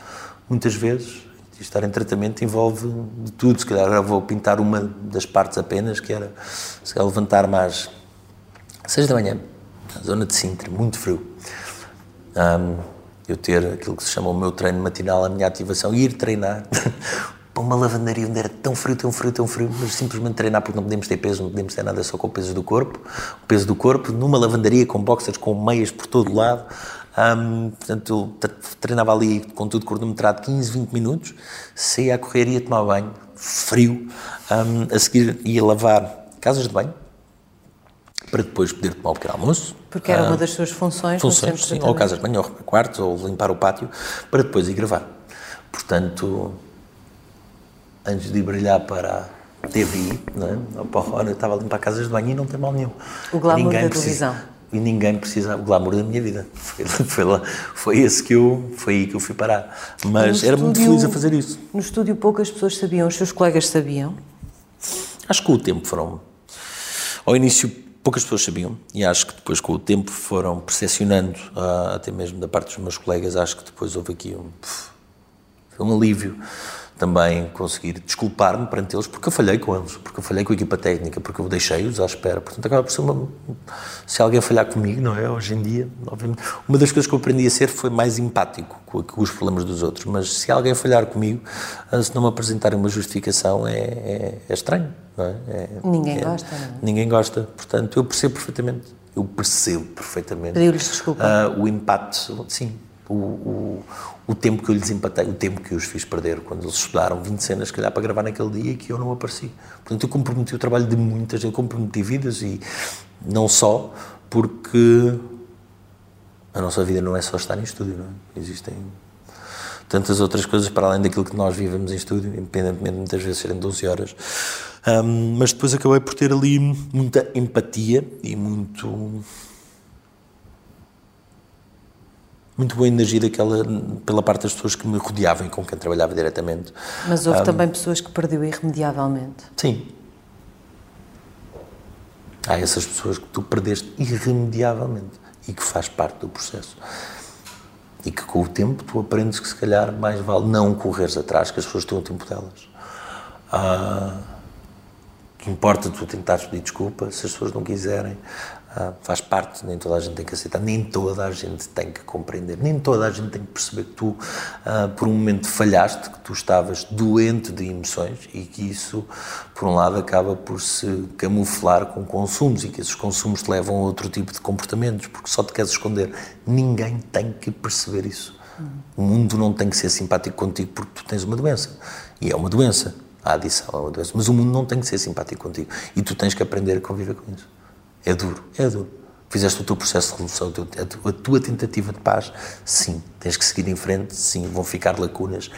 muitas vezes, estar em tratamento envolve de tudo. Se calhar agora vou pintar uma das partes apenas, que era se calhar levantar-me às 6 da manhã, na zona de Sintra, muito frio. Um, eu ter aquilo que se chama o meu treino matinal, a minha ativação, e ir treinar para uma lavandaria onde era tão frio, tão frio, tão frio, mas simplesmente treinar porque não podemos ter peso, não podemos ter nada só com o peso do corpo, o peso do corpo, numa lavandaria com boxers, com meias por todo lado. Um, portanto, treinava ali com tudo cronometrado 15, 20 minutos, saía a correr, ia tomar banho, frio, um, a seguir ia lavar casas de banho, para depois poder tomar o pequeno almoço. Porque era uma das suas funções. Funções, sim, ou casas de banho, ou quartos, ou limpar o pátio, para depois ir gravar. Portanto, antes de brilhar para a TV, não é? Para eu estava a limpar casas de banho e não tem mal nenhum. O glamour ninguém da precisa, televisão. E ninguém precisa, o glamour da minha vida. Foi, foi, lá, foi esse que eu, foi aí que eu fui parar. Mas era estúdio, muito feliz a fazer isso. No estúdio poucas pessoas sabiam, os seus colegas sabiam? Acho que com o tempo foram... Ao início poucas pessoas sabiam e acho que depois com o tempo foram percepcionando, uh, até mesmo da parte dos meus colegas, acho que depois houve aqui um, um alívio também conseguir desculpar-me perante eles porque eu falhei com eles, porque eu falhei com a equipa técnica, porque eu deixei-os à espera. Portanto, acaba por ser uma. Se alguém falhar comigo, não é? Hoje em dia, obviamente. Uma das coisas que eu aprendi a ser foi mais empático com, os problemas dos outros. Mas se alguém falhar comigo, ah, se não me apresentarem uma justificação, é, é, é estranho, não é? é ninguém é, gosta, não é? Ninguém gosta. Portanto, eu percebo perfeitamente. Eu percebo perfeitamente. Pediu-lhes desculpa. Uh, o impacto, sim o, o, o, tempo que eu lhes empatei, o tempo que eu os fiz perder quando eles estudaram 20 cenas, se calhar, para gravar naquele dia e que eu não apareci. Portanto, eu comprometi o trabalho de muitas, eu comprometi vidas e não só porque a nossa vida não é só estar em estúdio, não é? Existem tantas outras coisas para além daquilo que nós vivemos em estúdio, independentemente de muitas vezes serem 12 horas. Um, mas depois acabei por ter ali muita empatia e muito muito boa energia daquela, pela parte das pessoas que me rodeavam e com quem trabalhava diretamente. Mas houve um, também pessoas que perdeu irremediavelmente. Sim. Há essas pessoas que tu perdeste irremediavelmente e que faz parte do processo. E que com o tempo tu aprendes que se calhar mais vale não correres atrás, que as pessoas estão o tempo delas. Ah, que importa tu tentares pedir desculpa se as pessoas não quiserem. Ah, faz parte, nem toda a gente tem que aceitar, nem toda a gente tem que compreender, nem toda a gente tem que perceber que tu, ah, por um momento, falhaste, que tu estavas doente de emoções e que isso, por um lado, acaba por se camuflar com consumos e que esses consumos te levam a outro tipo de comportamentos, porque só te queres esconder. Ninguém tem que perceber isso. O mundo não tem que ser simpático contigo porque tu tens uma doença. E é uma doença. A adição é uma doença. Mas o mundo não tem que ser simpático contigo. E tu tens que aprender a conviver com isso. É duro, é duro. Fizeste o teu processo de resolução, a tua tentativa de paz, sim. Tens que seguir em frente, sim. Vão ficar lacunas,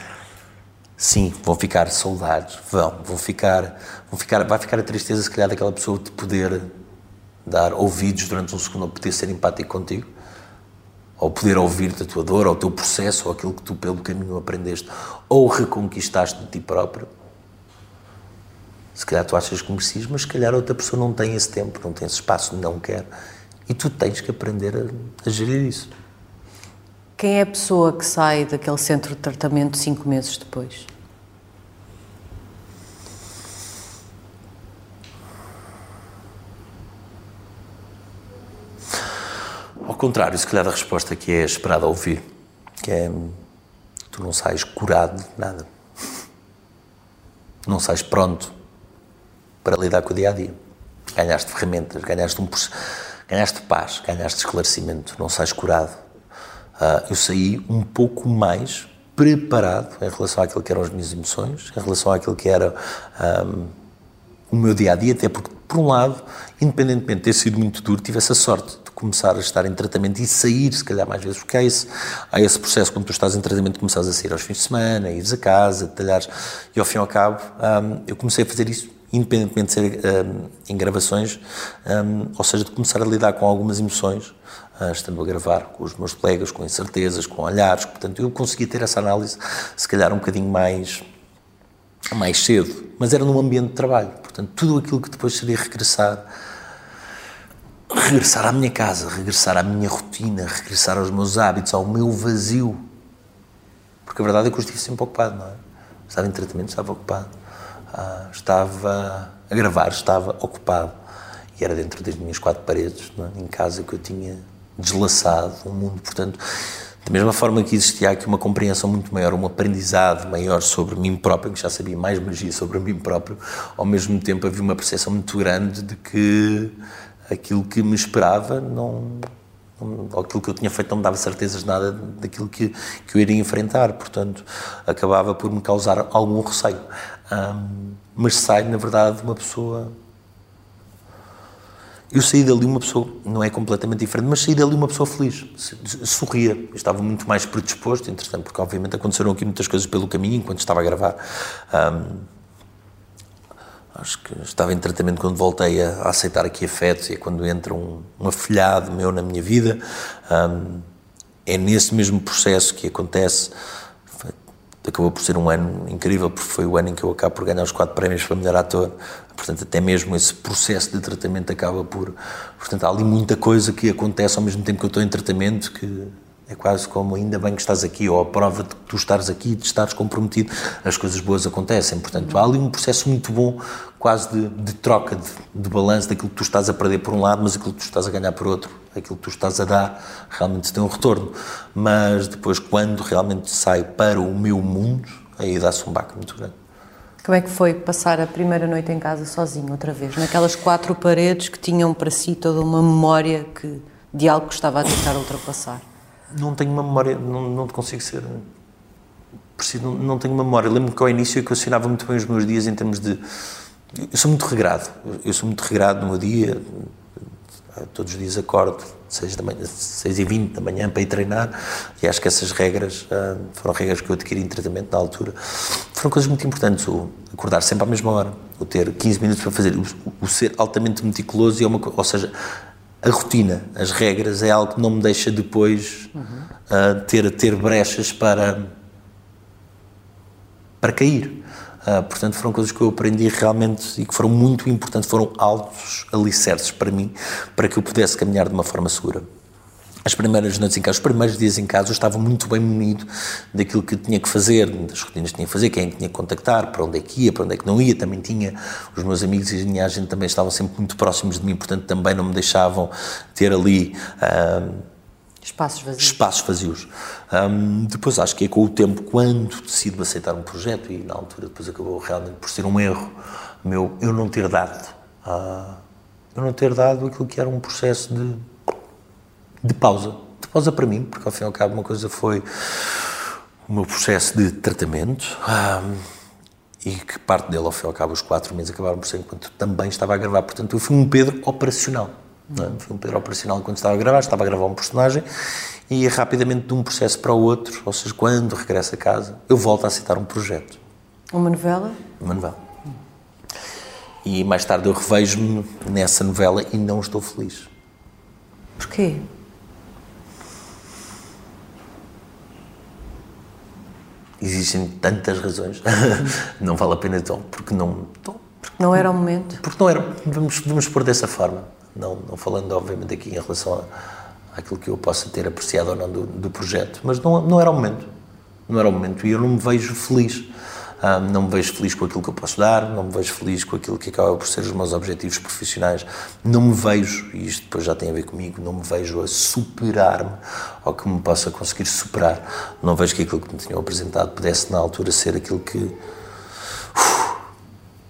sim. Vão ficar saudades, vão. Vão ficar, vão ficar, vai ficar a tristeza, se calhar, daquela pessoa de poder dar ouvidos durante um segundo, ou poder ser empático contigo, ou poder ouvir-te a tua dor, ou o teu processo, ou aquilo que tu pelo caminho aprendeste, ou reconquistaste de ti próprio se calhar tu achas que mereces, mas se calhar outra pessoa não tem esse tempo, não tem esse espaço, não quer. E tu tens que aprender a, a gerir isso. Quem é a pessoa que sai daquele centro de tratamento cinco meses depois? Ao contrário, se calhar a resposta que é esperada ouvir, que é tu não sais curado de nada. Não sais pronto para lidar com o dia a dia. Ganhaste ferramentas, ganhaste, um, ganhaste paz, ganhaste esclarecimento, não sais curado. Uh, eu saí um pouco mais preparado em relação àquilo que eram as minhas emoções, em relação àquilo que era um, o meu dia a dia, até porque, por um lado, independentemente de ter sido muito duro, tive essa sorte de começar a estar em tratamento e sair, se calhar, mais vezes, porque há esse, há esse processo, quando tu estás em tratamento, começas a sair aos fins de semana, ires a casa, detalhares, e ao fim e ao cabo, um, eu comecei a fazer isso independentemente de ser um, em gravações, um, ou seja, de começar a lidar com algumas emoções, uh, estando a gravar com os meus colegas, com incertezas, com olhares, portanto eu consegui ter essa análise, se calhar um bocadinho mais, mais cedo, mas era num ambiente de trabalho, portanto tudo aquilo que depois seria regressar, regressar à minha casa, regressar à minha rotina, regressar aos meus hábitos, ao meu vazio, porque a verdade é que eu estive sempre ocupado, não é? Estava em tratamento, estava ocupado ah, estava a gravar, estava ocupado. E era dentro das minhas quatro paredes, é? em casa, que eu tinha deslaçado o mundo. Portanto, da mesma forma que existia aqui uma compreensão muito maior, um aprendizado maior sobre mim próprio, que já sabia mais magia sobre mim próprio, ao mesmo tempo havia uma percepção muito grande de que aquilo que me esperava não, aquilo que eu tinha feito não me dava certezas de nada daquilo que, que eu iria enfrentar, portanto, acabava por me causar algum receio. Um, mas sai, na verdade, uma pessoa. Eu saí dali uma pessoa, não é completamente diferente, mas saí dali uma pessoa feliz, sorria. Estava muito mais predisposto, entretanto, porque obviamente aconteceram aqui muitas coisas pelo caminho enquanto estava a gravar. Um, acho que estava em tratamento quando voltei a, a aceitar aqui afetos e é quando entra um, um afilhado meu na minha vida. Um, é nesse mesmo processo que acontece acabou por ser um ano incrível, porque foi o ano em que eu acabo por ganhar os quatro prémios para melhor ator. Portanto, até mesmo esse processo de tratamento acaba por. Portanto, há ali muita coisa que acontece ao mesmo tempo que eu estou em tratamento que é quase como ainda bem que estás aqui, ou a prova de que tu estares aqui, de estares comprometido, as coisas boas acontecem. Portanto, há ali um processo muito bom, quase de, de troca, de, de balanço daquilo que tu estás a perder por um lado, mas aquilo que tu estás a ganhar por outro. Aquilo que tu estás a dar realmente tem um retorno. Mas depois, quando realmente sai para o meu mundo, aí dá-se um baque muito grande. Como é que foi passar a primeira noite em casa sozinho, outra vez? Naquelas quatro paredes que tinham para si toda uma memória que, de algo que estava a tentar ultrapassar? Não tenho uma memória, não, não consigo ser. Preciso, não, não tenho memória. Lembro-me que ao início eu equacionava muito bem os meus dias em termos de. Eu sou muito regrado. Eu sou muito regrado no meu dia. Todos os dias acordo 6, da manhã, 6 e 20 da manhã para ir treinar e acho que essas regras ah, foram regras que eu adquiri em tratamento na altura. Foram coisas muito importantes. O acordar sempre à mesma hora, o ter 15 minutos para fazer, o, o ser altamente meticuloso, e é uma, ou seja, a rotina, as regras, é algo que não me deixa depois uhum. uh, ter, ter brechas para, para cair. Uh, portanto, foram coisas que eu aprendi realmente e que foram muito importantes, foram altos alicerces para mim, para que eu pudesse caminhar de uma forma segura as primeiras noites em casa, os primeiros dias em casa, eu estava muito bem munido daquilo que tinha que fazer, das rotinas que tinha que fazer, quem tinha que contactar, para onde é que ia, para onde é que não ia. Também tinha os meus amigos e a minha gente também estavam sempre muito próximos de mim, portanto também não me deixavam ter ali. Espaços vazios. Espaços vazios. Um, depois acho que é com o tempo, quando decido aceitar um projeto, e na altura depois acabou realmente por ser um erro meu, eu não ter dado, uh, eu não ter dado aquilo que era um processo de de pausa. De pausa para mim, porque ao fim e ao cabo uma coisa foi o meu processo de tratamento e que parte dele, ao fim e ao cabo, os quatro meses acabaram por ser enquanto também estava a gravar. Portanto, eu fui um Pedro operacional. Não é? Fui um Pedro operacional enquanto estava a gravar, estava a gravar um personagem e rapidamente de um processo para o outro, ou seja, quando regresso a casa, eu volto a aceitar um projeto. Uma novela? Uma novela. E mais tarde eu revejo-me nessa novela e não estou feliz. Porquê? Existem tantas razões, não vale a pena então, porque não. Porque não era o momento. Porque não era. Vamos, vamos pôr dessa forma. Não, não falando, obviamente, aqui em relação a, àquilo que eu possa ter apreciado ou não do, do projeto, mas não, não era o momento. Não era o momento e eu não me vejo feliz. Ah, não me vejo feliz com aquilo que eu posso dar, não me vejo feliz com aquilo que acaba por ser os meus objetivos profissionais, não me vejo, e isto depois já tem a ver comigo, não me vejo a superar-me ou que me possa conseguir superar, não vejo que aquilo que me tinham apresentado pudesse na altura ser aquilo que uf,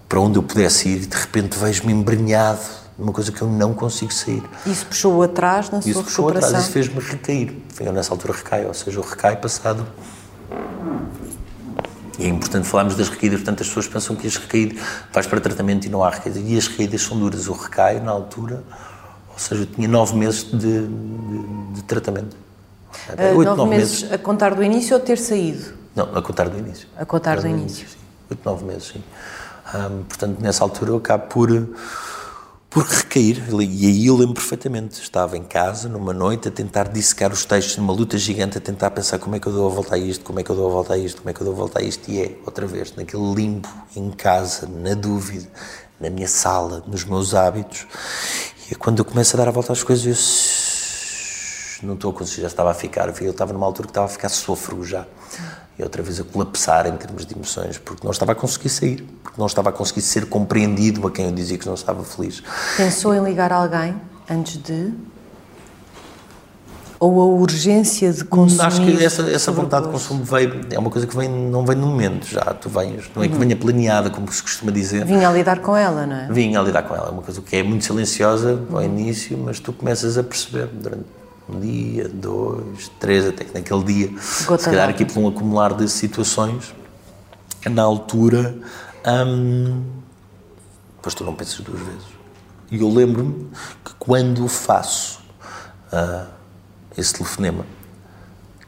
para onde eu pudesse ir e de repente vejo-me embrenhado numa coisa que eu não consigo sair. Isso puxou atrás na isso sua puxou recuperação? atrás, isso fez-me recair. Eu nessa altura recai, ou seja, eu recai passado e é importante falarmos das recaídas, portanto as pessoas pensam que as recaídas vais para tratamento e não há recaídas. E as recaídas são duras. Eu recaio na altura, ou seja, eu tinha nove meses de, de, de tratamento. Uh, oito, nove, nove meses, meses, a contar do início ou ter saído? Não, a contar do início. A contar do, do início. início. sim. Oito, nove meses, sim. Um, portanto, nessa altura eu acabo por por recair. E aí eu lembro perfeitamente. Estava em casa, numa noite, a tentar dissecar os textos, numa luta gigante, a tentar pensar como é que eu dou a volta a isto, como é que eu dou a volta a isto, como é que eu dou a volta a isto. E é, outra vez, naquele limbo, em casa, na dúvida, na minha sala, nos meus hábitos. E é quando eu começo a dar a volta às coisas, eu não estou a conseguir, já estava a ficar. Eu estava numa altura que estava a ficar sôfrego já e outra vez a colapsar em termos de emoções, porque não estava a conseguir sair, porque não estava a conseguir ser compreendido a quem eu dizia que não estava feliz. Pensou em ligar alguém antes de? Ou a urgência de consumir? Acho que essa, essa vontade de consumo veio, é uma coisa que vem, não vem no momento já, tu vens, não é que uhum. venha planeada, como se costuma dizer. Vinha a lidar com ela, não é? Vinha a lidar com ela, é uma coisa que é muito silenciosa ao início, mas tu começas a perceber durante um dia, dois, três, até que naquele dia, Gota se calhar aqui por um acumular de situações, na altura, hum, depois tu não pensas duas vezes. E eu lembro-me que quando faço uh, esse telefonema,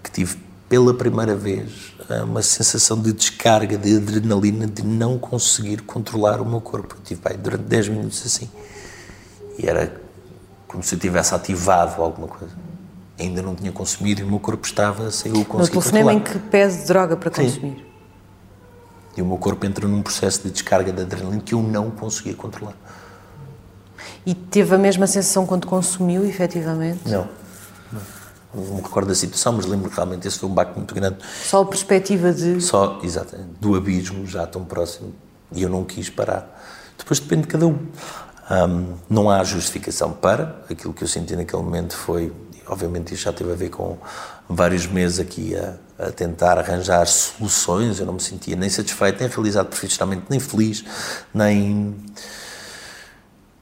que tive pela primeira vez uh, uma sensação de descarga de adrenalina de não conseguir controlar o meu corpo. Eu tive pai, durante 10 minutos assim. E era como se eu tivesse ativado alguma coisa. Ainda não tinha consumido e o meu corpo estava sem o conseguir No telefonema em que pese droga para consumir. Sim. E o meu corpo entrou num processo de descarga de adrenalina que eu não conseguia controlar. E teve a mesma sensação quando consumiu, efetivamente? Não. Não, não me recordo da situação, mas lembro que realmente esse foi um baque muito grande. Só a perspectiva de... Só, exatamente, do abismo já tão próximo. E eu não quis parar. Depois depende de cada um. Um, não há justificação para. Aquilo que eu senti naquele momento foi, obviamente, isto já teve a ver com vários meses aqui a, a, tentar arranjar soluções. Eu não me sentia nem satisfeito, nem realizado profissionalmente, nem feliz, nem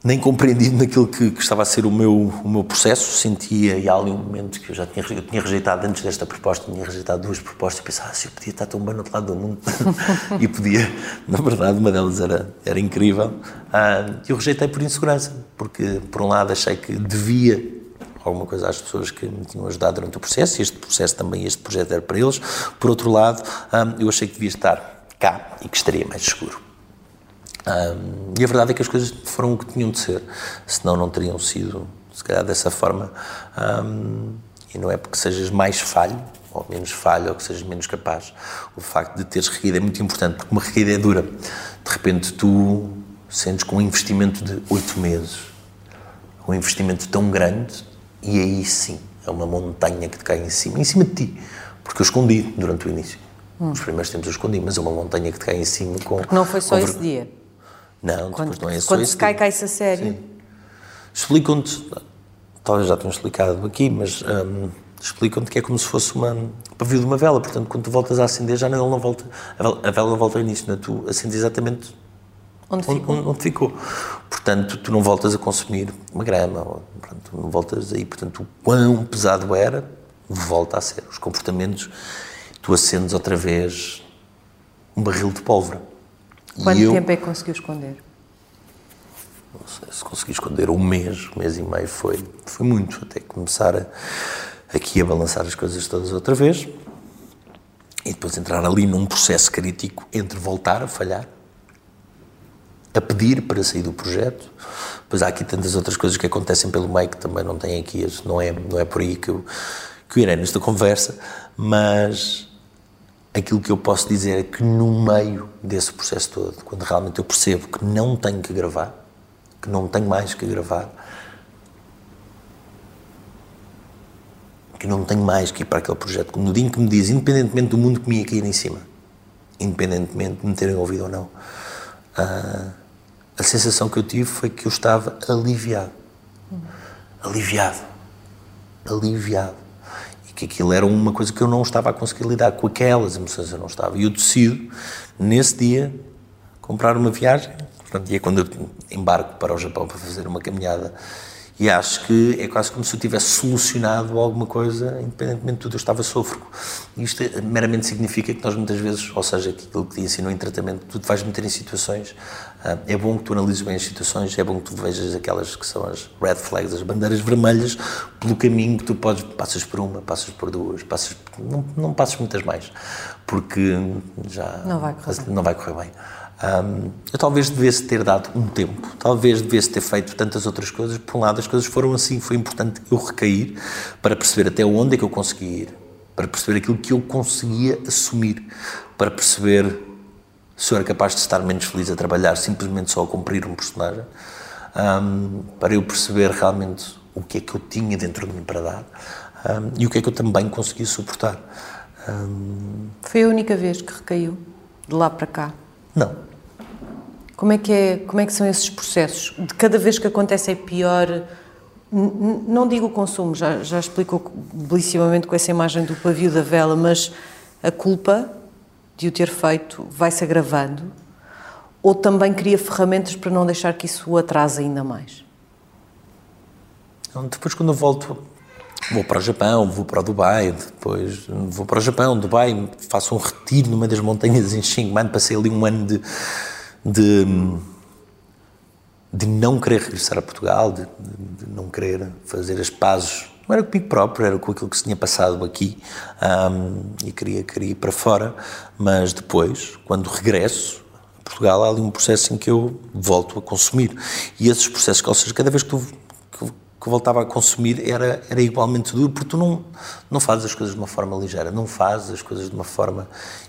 nem compreendido naquilo que, que, estava a ser o meu, o meu processo. Sentia, e há ali um momento que eu já tinha, eu tinha rejeitado, antes desta proposta, tinha rejeitado duas propostas e pensava, ah, se eu podia estar tão bem no outro lado do mundo. e podia, na verdade, uma delas era, era incrível. Ah, eu rejeitei por insegurança, porque, por um lado, achei que devia alguma coisa às pessoas que me tinham ajudado durante o processo, e este processo também, este projeto era para eles. Por outro lado, ah, eu achei que devia estar cá e que estaria mais seguro. Um, e a verdade é que as coisas foram o que tinham de ser, senão não teriam sido, se calhar, dessa forma. Um, e não é porque sejas mais falho, ou menos falho, ou que sejas menos capaz. O facto de teres recaída é muito importante, porque uma recaída é dura. De repente, tu sentes com um investimento de oito meses, um investimento tão grande, e aí sim, é uma montanha que te cai em cima, em cima de ti. Porque eu escondi durante o início. Hum. Os primeiros tempos eu escondi, mas é uma montanha que te cai em cima com. Porque não foi só esse dia. Não, quando, depois não é só Quando se cai, cai-se a sério. Explicam-te, talvez já tenham explicado aqui, mas um, explicam-te que é como se fosse uma, um pavio de uma vela, portanto, quando tu voltas a acender, já não volta, a vela, a vela volta ao início, não é? tu acendes exatamente onde ficou. Onde, onde, ficou. Portanto, tu não voltas a consumir uma grama, ou, portanto, não voltas aí, portanto, o quão pesado era, volta a ser. Os comportamentos, tu acendes outra vez um barril de pólvora Quanto tempo é que conseguiu esconder? Não sei se consegui esconder um mês, um mês e meio foi, foi muito, até começar a, aqui a balançar as coisas todas outra vez e depois entrar ali num processo crítico entre voltar a falhar, a pedir para sair do projeto. Pois há aqui tantas outras coisas que acontecem pelo meio que também não tem aqui, não é, não é por aí que eu, que eu irei nesta conversa, mas aquilo que eu posso dizer é que no meio desse processo todo, quando realmente eu percebo que não tenho que gravar, que não tenho mais que gravar, que não tenho mais que ir para aquele projeto, no dia em que me diz, independentemente do mundo que me ia cair em cima, independentemente de me terem ouvido ou não. Uh, a sensação que eu tive foi que eu estava aliviado. Aliviado. Aliviado. Que aquilo era uma coisa que eu não estava a conseguir lidar com aquelas emoções, eu não estava. E eu decido, nesse dia, comprar uma viagem. Portanto, e é quando eu embarco para o Japão para fazer uma caminhada e acho que é quase como se eu tivesse solucionado alguma coisa, independentemente de tudo. Eu estava sofro. Isto meramente significa que nós muitas vezes, ou seja, aquilo que te ensinou em tratamento, tu te vais meter em situações. Ah, é bom que tu analises bem as situações, é bom que tu vejas aquelas que são as red flags, as bandeiras vermelhas, pelo caminho que tu podes, passas por uma, passas por duas, passas, não, não passas muitas mais, porque já não vai correr bem. Não vai correr bem. Um, eu talvez devesse ter dado um tempo, talvez devesse ter feito tantas outras coisas. Por um lado, as coisas foram assim, foi importante eu recair para perceber até onde é que eu conseguia ir, para perceber aquilo que eu conseguia assumir, para perceber se eu era capaz de estar menos feliz a trabalhar simplesmente só a cumprir um personagem, um, para eu perceber realmente o que é que eu tinha dentro de mim para dar um, e o que é que eu também conseguia suportar. Foi a única vez que recaiu, de lá para cá? Não. Como é que, é, como é que são esses processos? De cada vez que acontece é pior? Não digo o consumo, já, já explicou belissimamente com essa imagem do pavio da vela, mas a culpa de o ter feito vai-se agravando? Ou também cria ferramentas para não deixar que isso o atrase ainda mais? Então, depois, quando eu volto, vou para o Japão, vou para o Dubai, depois vou para o Japão, Dubai, faço um retiro no meio das montanhas em Chiang passei ali um ano de de, de não querer regressar a Portugal, de, de, não querer fazer as pazes. Não era comigo próprio, era com aquilo que se tinha passado aqui um, e queria, queria ir para fora, mas depois, quando regresso Portugal, há ali um processo em que eu volto a consumir. E esses processos, ou seja, cada vez que tu que voltava a consumir era, era igualmente duro, porque tu não, não fazes as coisas de uma forma ligeira, não fazes as coisas de uma forma.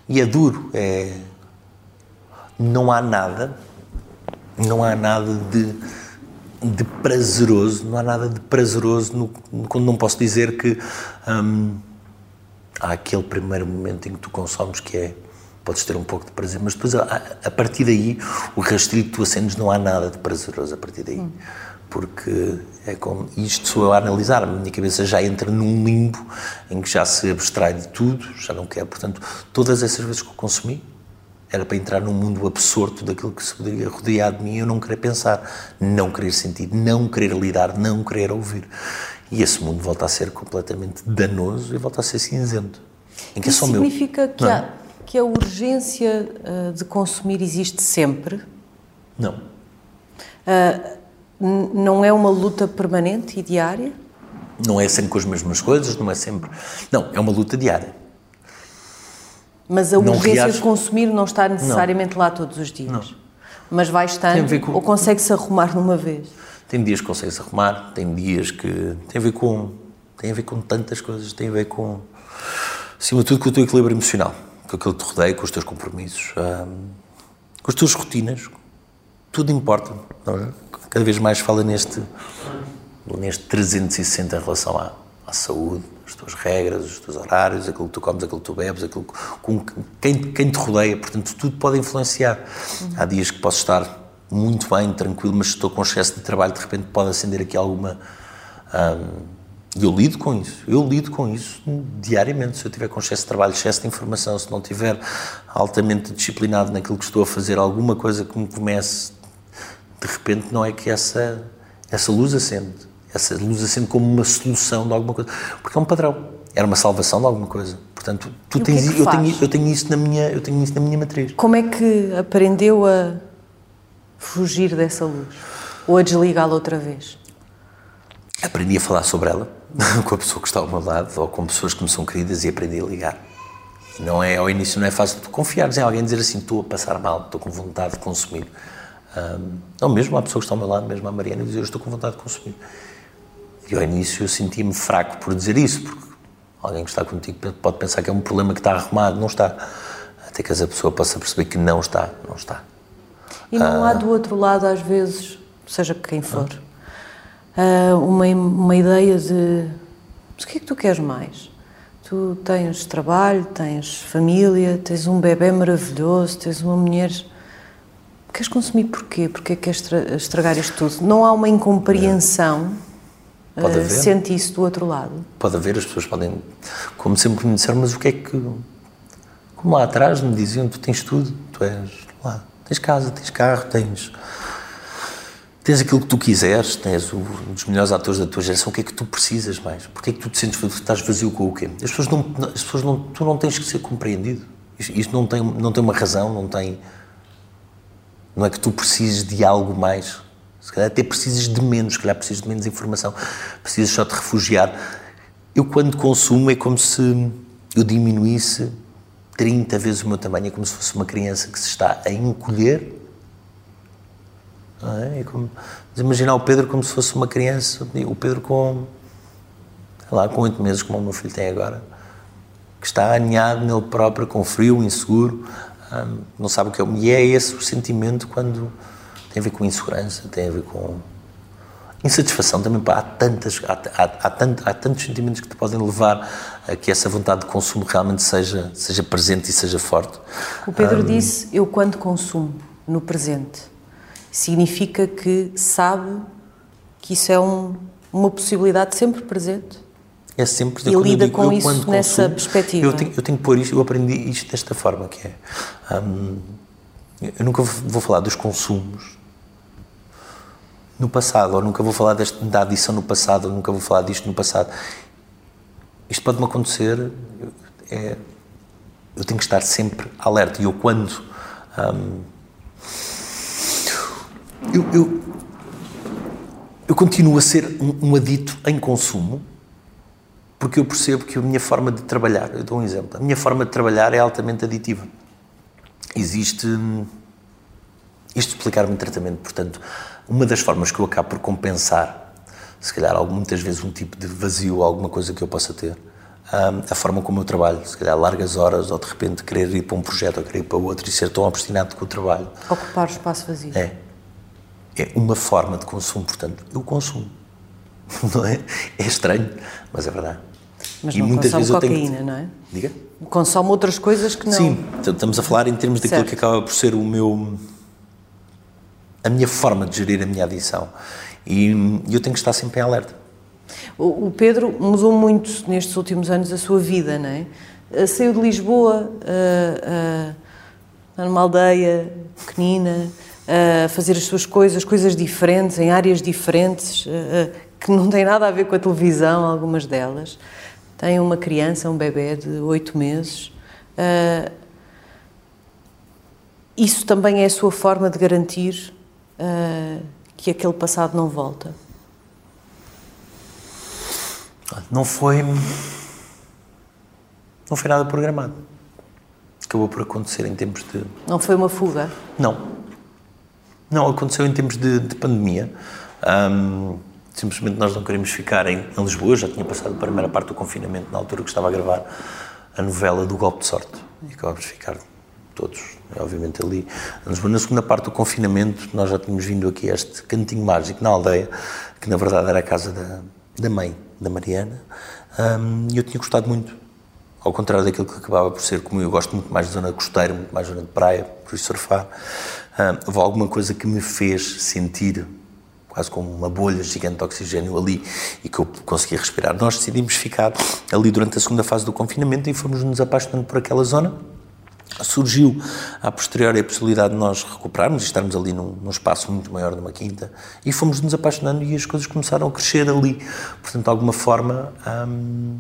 E é duro, é, não há nada, não há nada de, de prazeroso, não há nada de prazeroso no, quando não posso dizer que hum, há aquele primeiro momento em que tu consomes que é podes ter um pouco de prazer, mas depois a, a partir daí o rastrilho que tu acendes não há nada de prazeroso a partir daí. Hum. Porque é como isto sou eu a analisar, a minha cabeça já entra num limbo em que já se abstrai de tudo, já não quer. Portanto, todas essas vezes que eu consumi, era para entrar num mundo absorto daquilo que se poderia rodear de mim e eu não querer pensar, não querer sentir, não querer lidar, não querer ouvir. E esse mundo volta a ser completamente danoso e volta a ser cinzento. Em que é Isso é significa meu. que, há, que a urgência uh, de consumir existe sempre? Não. Uh, não é uma luta permanente e diária? Não é sempre com as mesmas coisas, não é sempre. Não, é uma luta diária. Mas a urgência de consumir não está necessariamente não. lá todos os dias. Não. Mas vai estando com... ou consegue-se arrumar numa vez? Tem dias que consegue-se arrumar, tem dias que... Tem a ver com... Tem a ver com tantas coisas, tem a ver com... Acima de tudo com o teu equilíbrio emocional, com aquilo que te rodeia, com os teus compromissos, com as tuas rotinas. Tudo importa. É? Cada vez mais fala neste, neste 360 em relação à, à saúde, as tuas regras, os teus horários, aquilo que tu comes, aquilo que tu bebes, aquilo com quem, quem te rodeia, portanto, tudo pode influenciar. Uhum. Há dias que posso estar muito bem, tranquilo, mas estou com excesso de trabalho, de repente pode acender aqui alguma. E eu lido com isso, eu lido com isso diariamente. Se eu tiver com excesso de trabalho, excesso de informação, se não tiver altamente disciplinado naquilo que estou a fazer, alguma coisa que me comece, de repente, não é que essa, essa luz acende essa luz acende como uma solução de alguma coisa, porque é um padrão, era uma salvação de alguma coisa. Portanto, tu tens, é eu, tenho, eu tenho isso na minha, eu tenho isso na minha matriz. Como é que aprendeu a fugir dessa luz ou a desligá-la outra vez? Aprendi a falar sobre ela com a pessoa que está ao meu lado ou com pessoas que me são queridas e aprendi a ligar. Não é ao início não é fácil confiares em alguém dizer assim estou a passar mal, estou com vontade de consumir. Um, ou mesmo a pessoa que está ao meu lado, mesmo a Mariana, dizer eu estou com vontade de consumir. E ao início eu sentia-me fraco por dizer isso, porque alguém que está contigo pode pensar que é um problema que está arrumado, não está. Até que essa pessoa possa perceber que não está, não está. E não ah, há do outro lado, às vezes, seja quem for, ah, uma, uma ideia de mas o que é que tu queres mais? Tu tens trabalho, tens família, tens um bebê maravilhoso, tens uma mulher. Queres consumir porquê? Porquê queres estragar isto tudo? Não há uma incompreensão? Pode haver. Sente isso do outro lado? Pode haver, as pessoas podem, como sempre me disseram, mas o que é que. Como lá atrás me diziam, tu tens tudo, tu és lá, tens casa, tens carro, tens tens aquilo que tu quiseres, tens um dos melhores atores da tua geração, o que é que tu precisas mais? Porquê é que tu te sentes estás vazio com o quê? As pessoas não, as pessoas não, tu não tens que ser compreendido. Isto não tem, não tem uma razão, não tem, não é que tu precises de algo mais. Se calhar até precisas de menos, se calhar precisas de menos informação, precisas só te refugiar. Eu quando consumo é como se eu diminuísse 30 vezes o meu tamanho, é como se fosse uma criança que se está a encolher é? é como, imaginar o Pedro como se fosse uma criança, o Pedro com, lá, com oito meses, como o meu filho tem agora, que está aninhado nele próprio, com frio, inseguro, hum, não sabe o que é. E é esse o sentimento quando tem a ver com insegurança, tem a ver com insatisfação também. Pá, há, tantas, há, há, há, tant, há tantos sentimentos que te podem levar a que essa vontade de consumo realmente seja, seja presente e seja forte. O Pedro um, disse: Eu, quando consumo no presente significa que sabe que isso é um, uma possibilidade sempre presente. É sempre E lida digo, com isso nessa consumo, perspectiva. Eu tenho, eu tenho que pôr isto, eu aprendi isto desta forma, que é... Hum, eu nunca vou falar dos consumos no passado, ou nunca vou falar deste, da adição no passado, ou nunca vou falar disto no passado. Isto pode-me acontecer, é, eu tenho que estar sempre alerta. E eu, quando hum, eu, eu, eu continuo a ser um, um adito em consumo porque eu percebo que a minha forma de trabalhar, eu dou um exemplo, a minha forma de trabalhar é altamente aditiva. Existe. Isto explicar-me tratamento, portanto, uma das formas que eu acabo por compensar, se calhar muitas vezes um tipo de vazio, alguma coisa que eu possa ter, a forma como eu trabalho, se calhar largas horas ou de repente querer ir para um projeto ou querer ir para outro e ser tão obstinado com o trabalho. Ocupar o espaço vazio. É é uma forma de consumo, portanto, eu consumo. Não é? É estranho, mas é verdade. Mas e não muitas vezes cocaína, tenho... não é? Diga? Consome outras coisas que não. Sim, estamos a falar em termos daquilo certo. que acaba por ser o meu. A minha forma de gerir a minha adição. E eu tenho que estar sempre em alerta. O, Pedro mudou muito nestes últimos anos a sua vida, não é? Eh, saiu de Lisboa, uh, uh, numa aldeia pequenina, a fazer as suas coisas, coisas diferentes, em áreas diferentes, que não têm nada a ver com a televisão, algumas delas. Tem uma criança, um bebê de oito meses. Isso também é a sua forma de garantir que aquele passado não volta? Não foi. Não foi nada programado. Acabou por acontecer em tempos de. Não foi uma fuga? Não. Não, aconteceu em tempos de, de pandemia. Um, simplesmente nós não queríamos ficar em, em, Lisboa. Eu já tinha passado a primeira parte do confinamento na altura que estava a gravar a novela do Golpe de Sorte. E acabámos de ficar todos, obviamente, ali. Na segunda parte do confinamento, nós já tínhamos vindo aqui a este cantinho mágico na aldeia, que na verdade era a casa da, da mãe da Mariana. Um, e eu tinha gostado muito. Ao contrário daquilo que acabava por ser como eu gosto muito mais de zona costeira, muito mais zona de praia, por isso surfar houve alguma coisa que me fez sentir quase como uma bolha gigante de oxigênio ali e que eu conseguia respirar. Nós decidimos ficar ali durante a segunda fase do confinamento e fomos nos apaixonando por aquela zona. Surgiu a posteriori a possibilidade de nós recuperarmos e estarmos ali num, num, espaço muito maior numa quinta e fomos nos apaixonando e as coisas começaram a crescer ali. Portanto, de alguma forma, hum,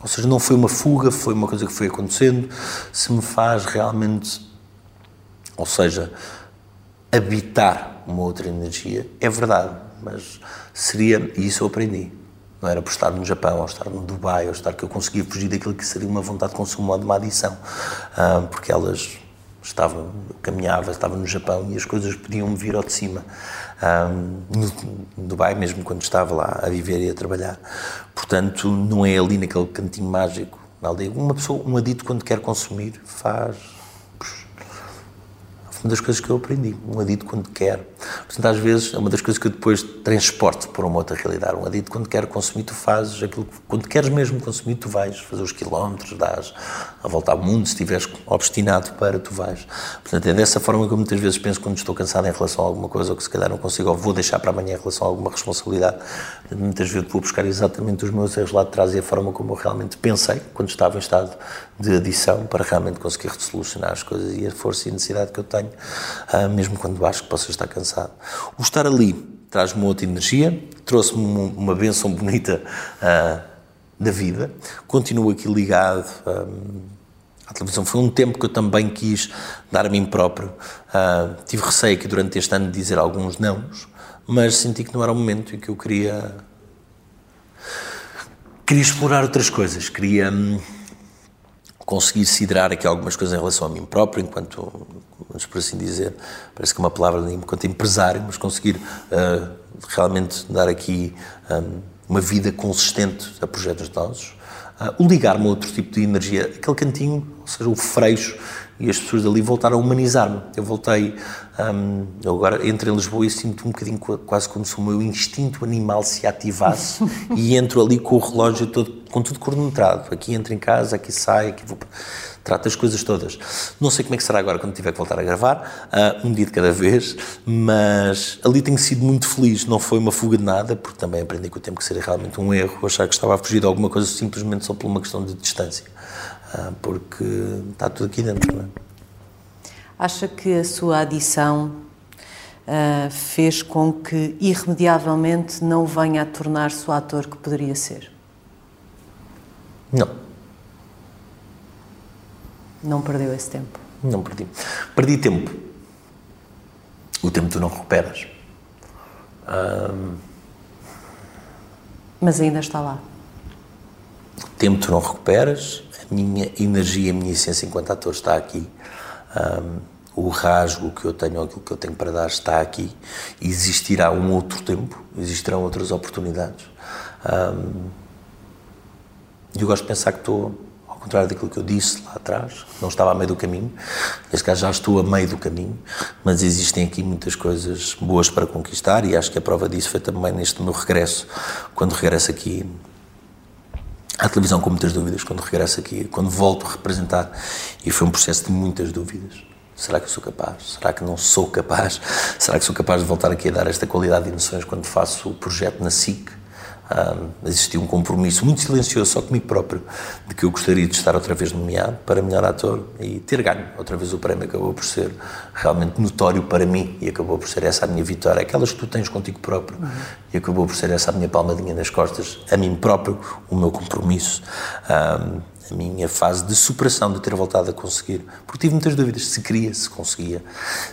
ou seja, não foi uma fuga, foi uma coisa que foi acontecendo. Se me faz realmente ou seja, habitar uma outra energia, é verdade, mas seria, e isso eu aprendi, não era por estar no Japão, ou estar no Dubai, ou estar que eu conseguia fugir daquilo que seria uma vontade de consumo ou de uma adição, ah, porque elas estavam, caminhava, estava no Japão e as coisas podiam vir ao de cima. Ah, no Dubai, mesmo quando estava lá a viver e a trabalhar. Portanto, não é ali naquele cantinho mágico na aldeia. Uma pessoa, um adito, quando quer consumir, faz uma das coisas que eu aprendi. Um adito, quando quer, Portanto, às vezes, é uma das coisas que eu depois transporto para uma outra realidade. Um adito, quando quer consumir, tu fazes aquilo que, quando queres mesmo consumir, tu vais fazer os quilómetros, dás a volta ao mundo, se estiveres obstinado para, tu vais. Portanto, é dessa forma que eu muitas vezes penso quando estou cansado em relação a alguma coisa ou que se calhar não consigo ou vou deixar para amanhã em relação a alguma responsabilidade. Muitas vezes vou buscar exatamente os meus erros lá de trás e a forma como eu realmente pensei quando estava em estado de adição para realmente conseguir solucionar as coisas e a força e a necessidade que eu tenho, uh, mesmo quando acho que possa estar cansado. O estar ali traz-me outra energia, trouxe-me uma benção bonita uh, da vida, continuo aqui ligado. Um, à televisão. Foi um tempo que eu também quis dar a mim próprio. Uh, tive receio aqui durante este ano de dizer alguns nãos, mas senti que não era o momento em que eu queria. Queria explorar outras coisas, queria. Conseguir siderar aqui algumas coisas em relação a mim próprio, enquanto, vamos por assim dizer, parece que é uma palavra enquanto empresário, mas conseguir uh, realmente dar aqui um, uma vida consistente a projetos nossos. Uh, ligar-me a outro tipo de energia, aquele cantinho, ou seja, o freixo, e as pessoas dali voltaram a humanizar-me. Eu voltei, um, eu agora entro em Lisboa e sinto um bocadinho quase como se o meu instinto animal se ativasse e entro ali com o relógio todo, com tudo cronometrado. Aqui entro em casa, aqui saio, aqui vou. Trato as coisas todas. Não sei como é que será agora quando tiver que voltar a gravar, uh, um dia de cada vez, mas ali tenho sido muito feliz. Não foi uma fuga de nada, porque também aprendi que o tempo que seria realmente um erro, achar que estava a fugir de alguma coisa simplesmente só por uma questão de distância. Ah, porque está tudo aqui dentro. Não é? Acha que a sua adição uh, fez com que irremediavelmente não venha a tornar-se o ator que poderia ser? Não. Não perdeu esse tempo? Não perdi. Perdi tempo. O tempo tu não recuperas. Um... Mas ainda está lá. O tempo tu não recuperas, minha energia, a minha essência enquanto ator está aqui. Um, o rasgo que eu tenho, aquilo que eu tenho para dar está aqui. Existirá um outro tempo, existirão outras oportunidades. Um, eu gosto de pensar que estou, ao contrário daquilo que eu disse lá atrás, não estava a meio do caminho, neste caso já estou a meio do caminho, mas existem aqui muitas coisas boas para conquistar e acho que a prova disso foi também neste meu regresso, quando regresso aqui à televisão com muitas dúvidas quando regresso aqui, quando volto a representar. E foi um processo de muitas dúvidas. Será que eu sou capaz? Será que não sou capaz? Será que sou capaz de voltar aqui a dar esta qualidade de emoções quando faço o projeto na SIC? Um, existia um compromisso muito silencioso só comigo próprio de que eu gostaria de estar outra vez nomeado para melhor ator e ter ganho outra vez o prémio acabou por ser realmente notório para mim e acabou por ser essa a minha vitória aquelas que tu tens contigo próprio uhum. e acabou por ser essa a minha palmadinha nas costas a mim próprio o meu compromisso um, a minha fase de superação, de ter voltado a conseguir. Porque tive muitas dúvidas se queria, se conseguia,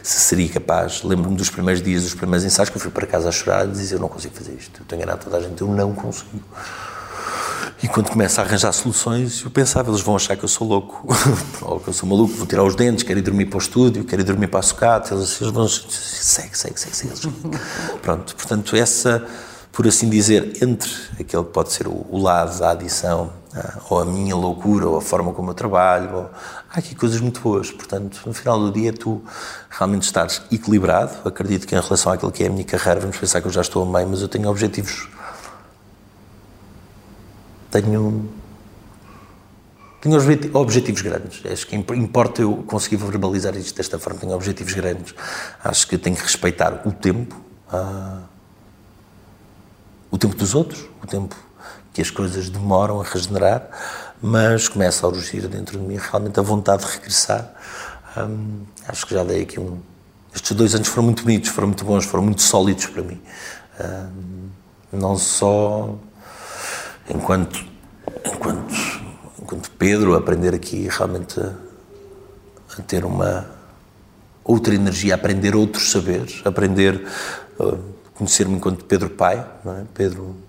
se seria capaz. Lembro-me dos primeiros dias, dos primeiros ensaios, que eu fui para casa a chorar e dizer: Eu não consigo fazer isto. Eu tenho enganado toda a gente, eu não consigo. E quando começo a arranjar soluções, eu pensava, eles vão achar que eu sou louco, ou que eu sou maluco, vou tirar os dentes, quero ir dormir para o estúdio, quero ir dormir para a sucata, eles, eles vão segue, segue, segue, segue. Pronto, portanto, essa, por assim dizer, entre aquele que pode ser o, o lado da adição ou a minha loucura, ou a forma como eu trabalho. Ou... Há aqui coisas muito boas. Portanto, no final do dia, tu realmente estás equilibrado. Acredito que, em relação àquilo que é a minha carreira, vamos pensar que eu já estou a meio, mas eu tenho objetivos. Tenho. Tenho objetivos grandes. Acho que importa eu conseguir verbalizar isto desta forma. Tenho objetivos grandes. Acho que tenho que respeitar o tempo. Uh... o tempo dos outros, o tempo que as coisas demoram a regenerar, mas começa a urgir dentro de mim realmente a vontade de regressar. Hum, acho que já dei aqui um. Estes dois anos foram muito bonitos, foram muito bons, foram muito sólidos para mim. Hum, não só enquanto, enquanto, enquanto Pedro, aprender aqui realmente a, ter uma outra energia, aprender outros saberes, aprender, a conhecer-me enquanto Pedro pai, é? Pedro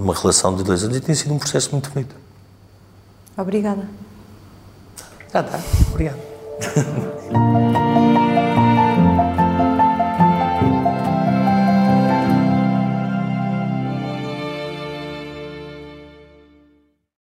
uma relação de dois anos e tem sido um processo muito bonito. Obrigada. Ah, tá. Obrigado.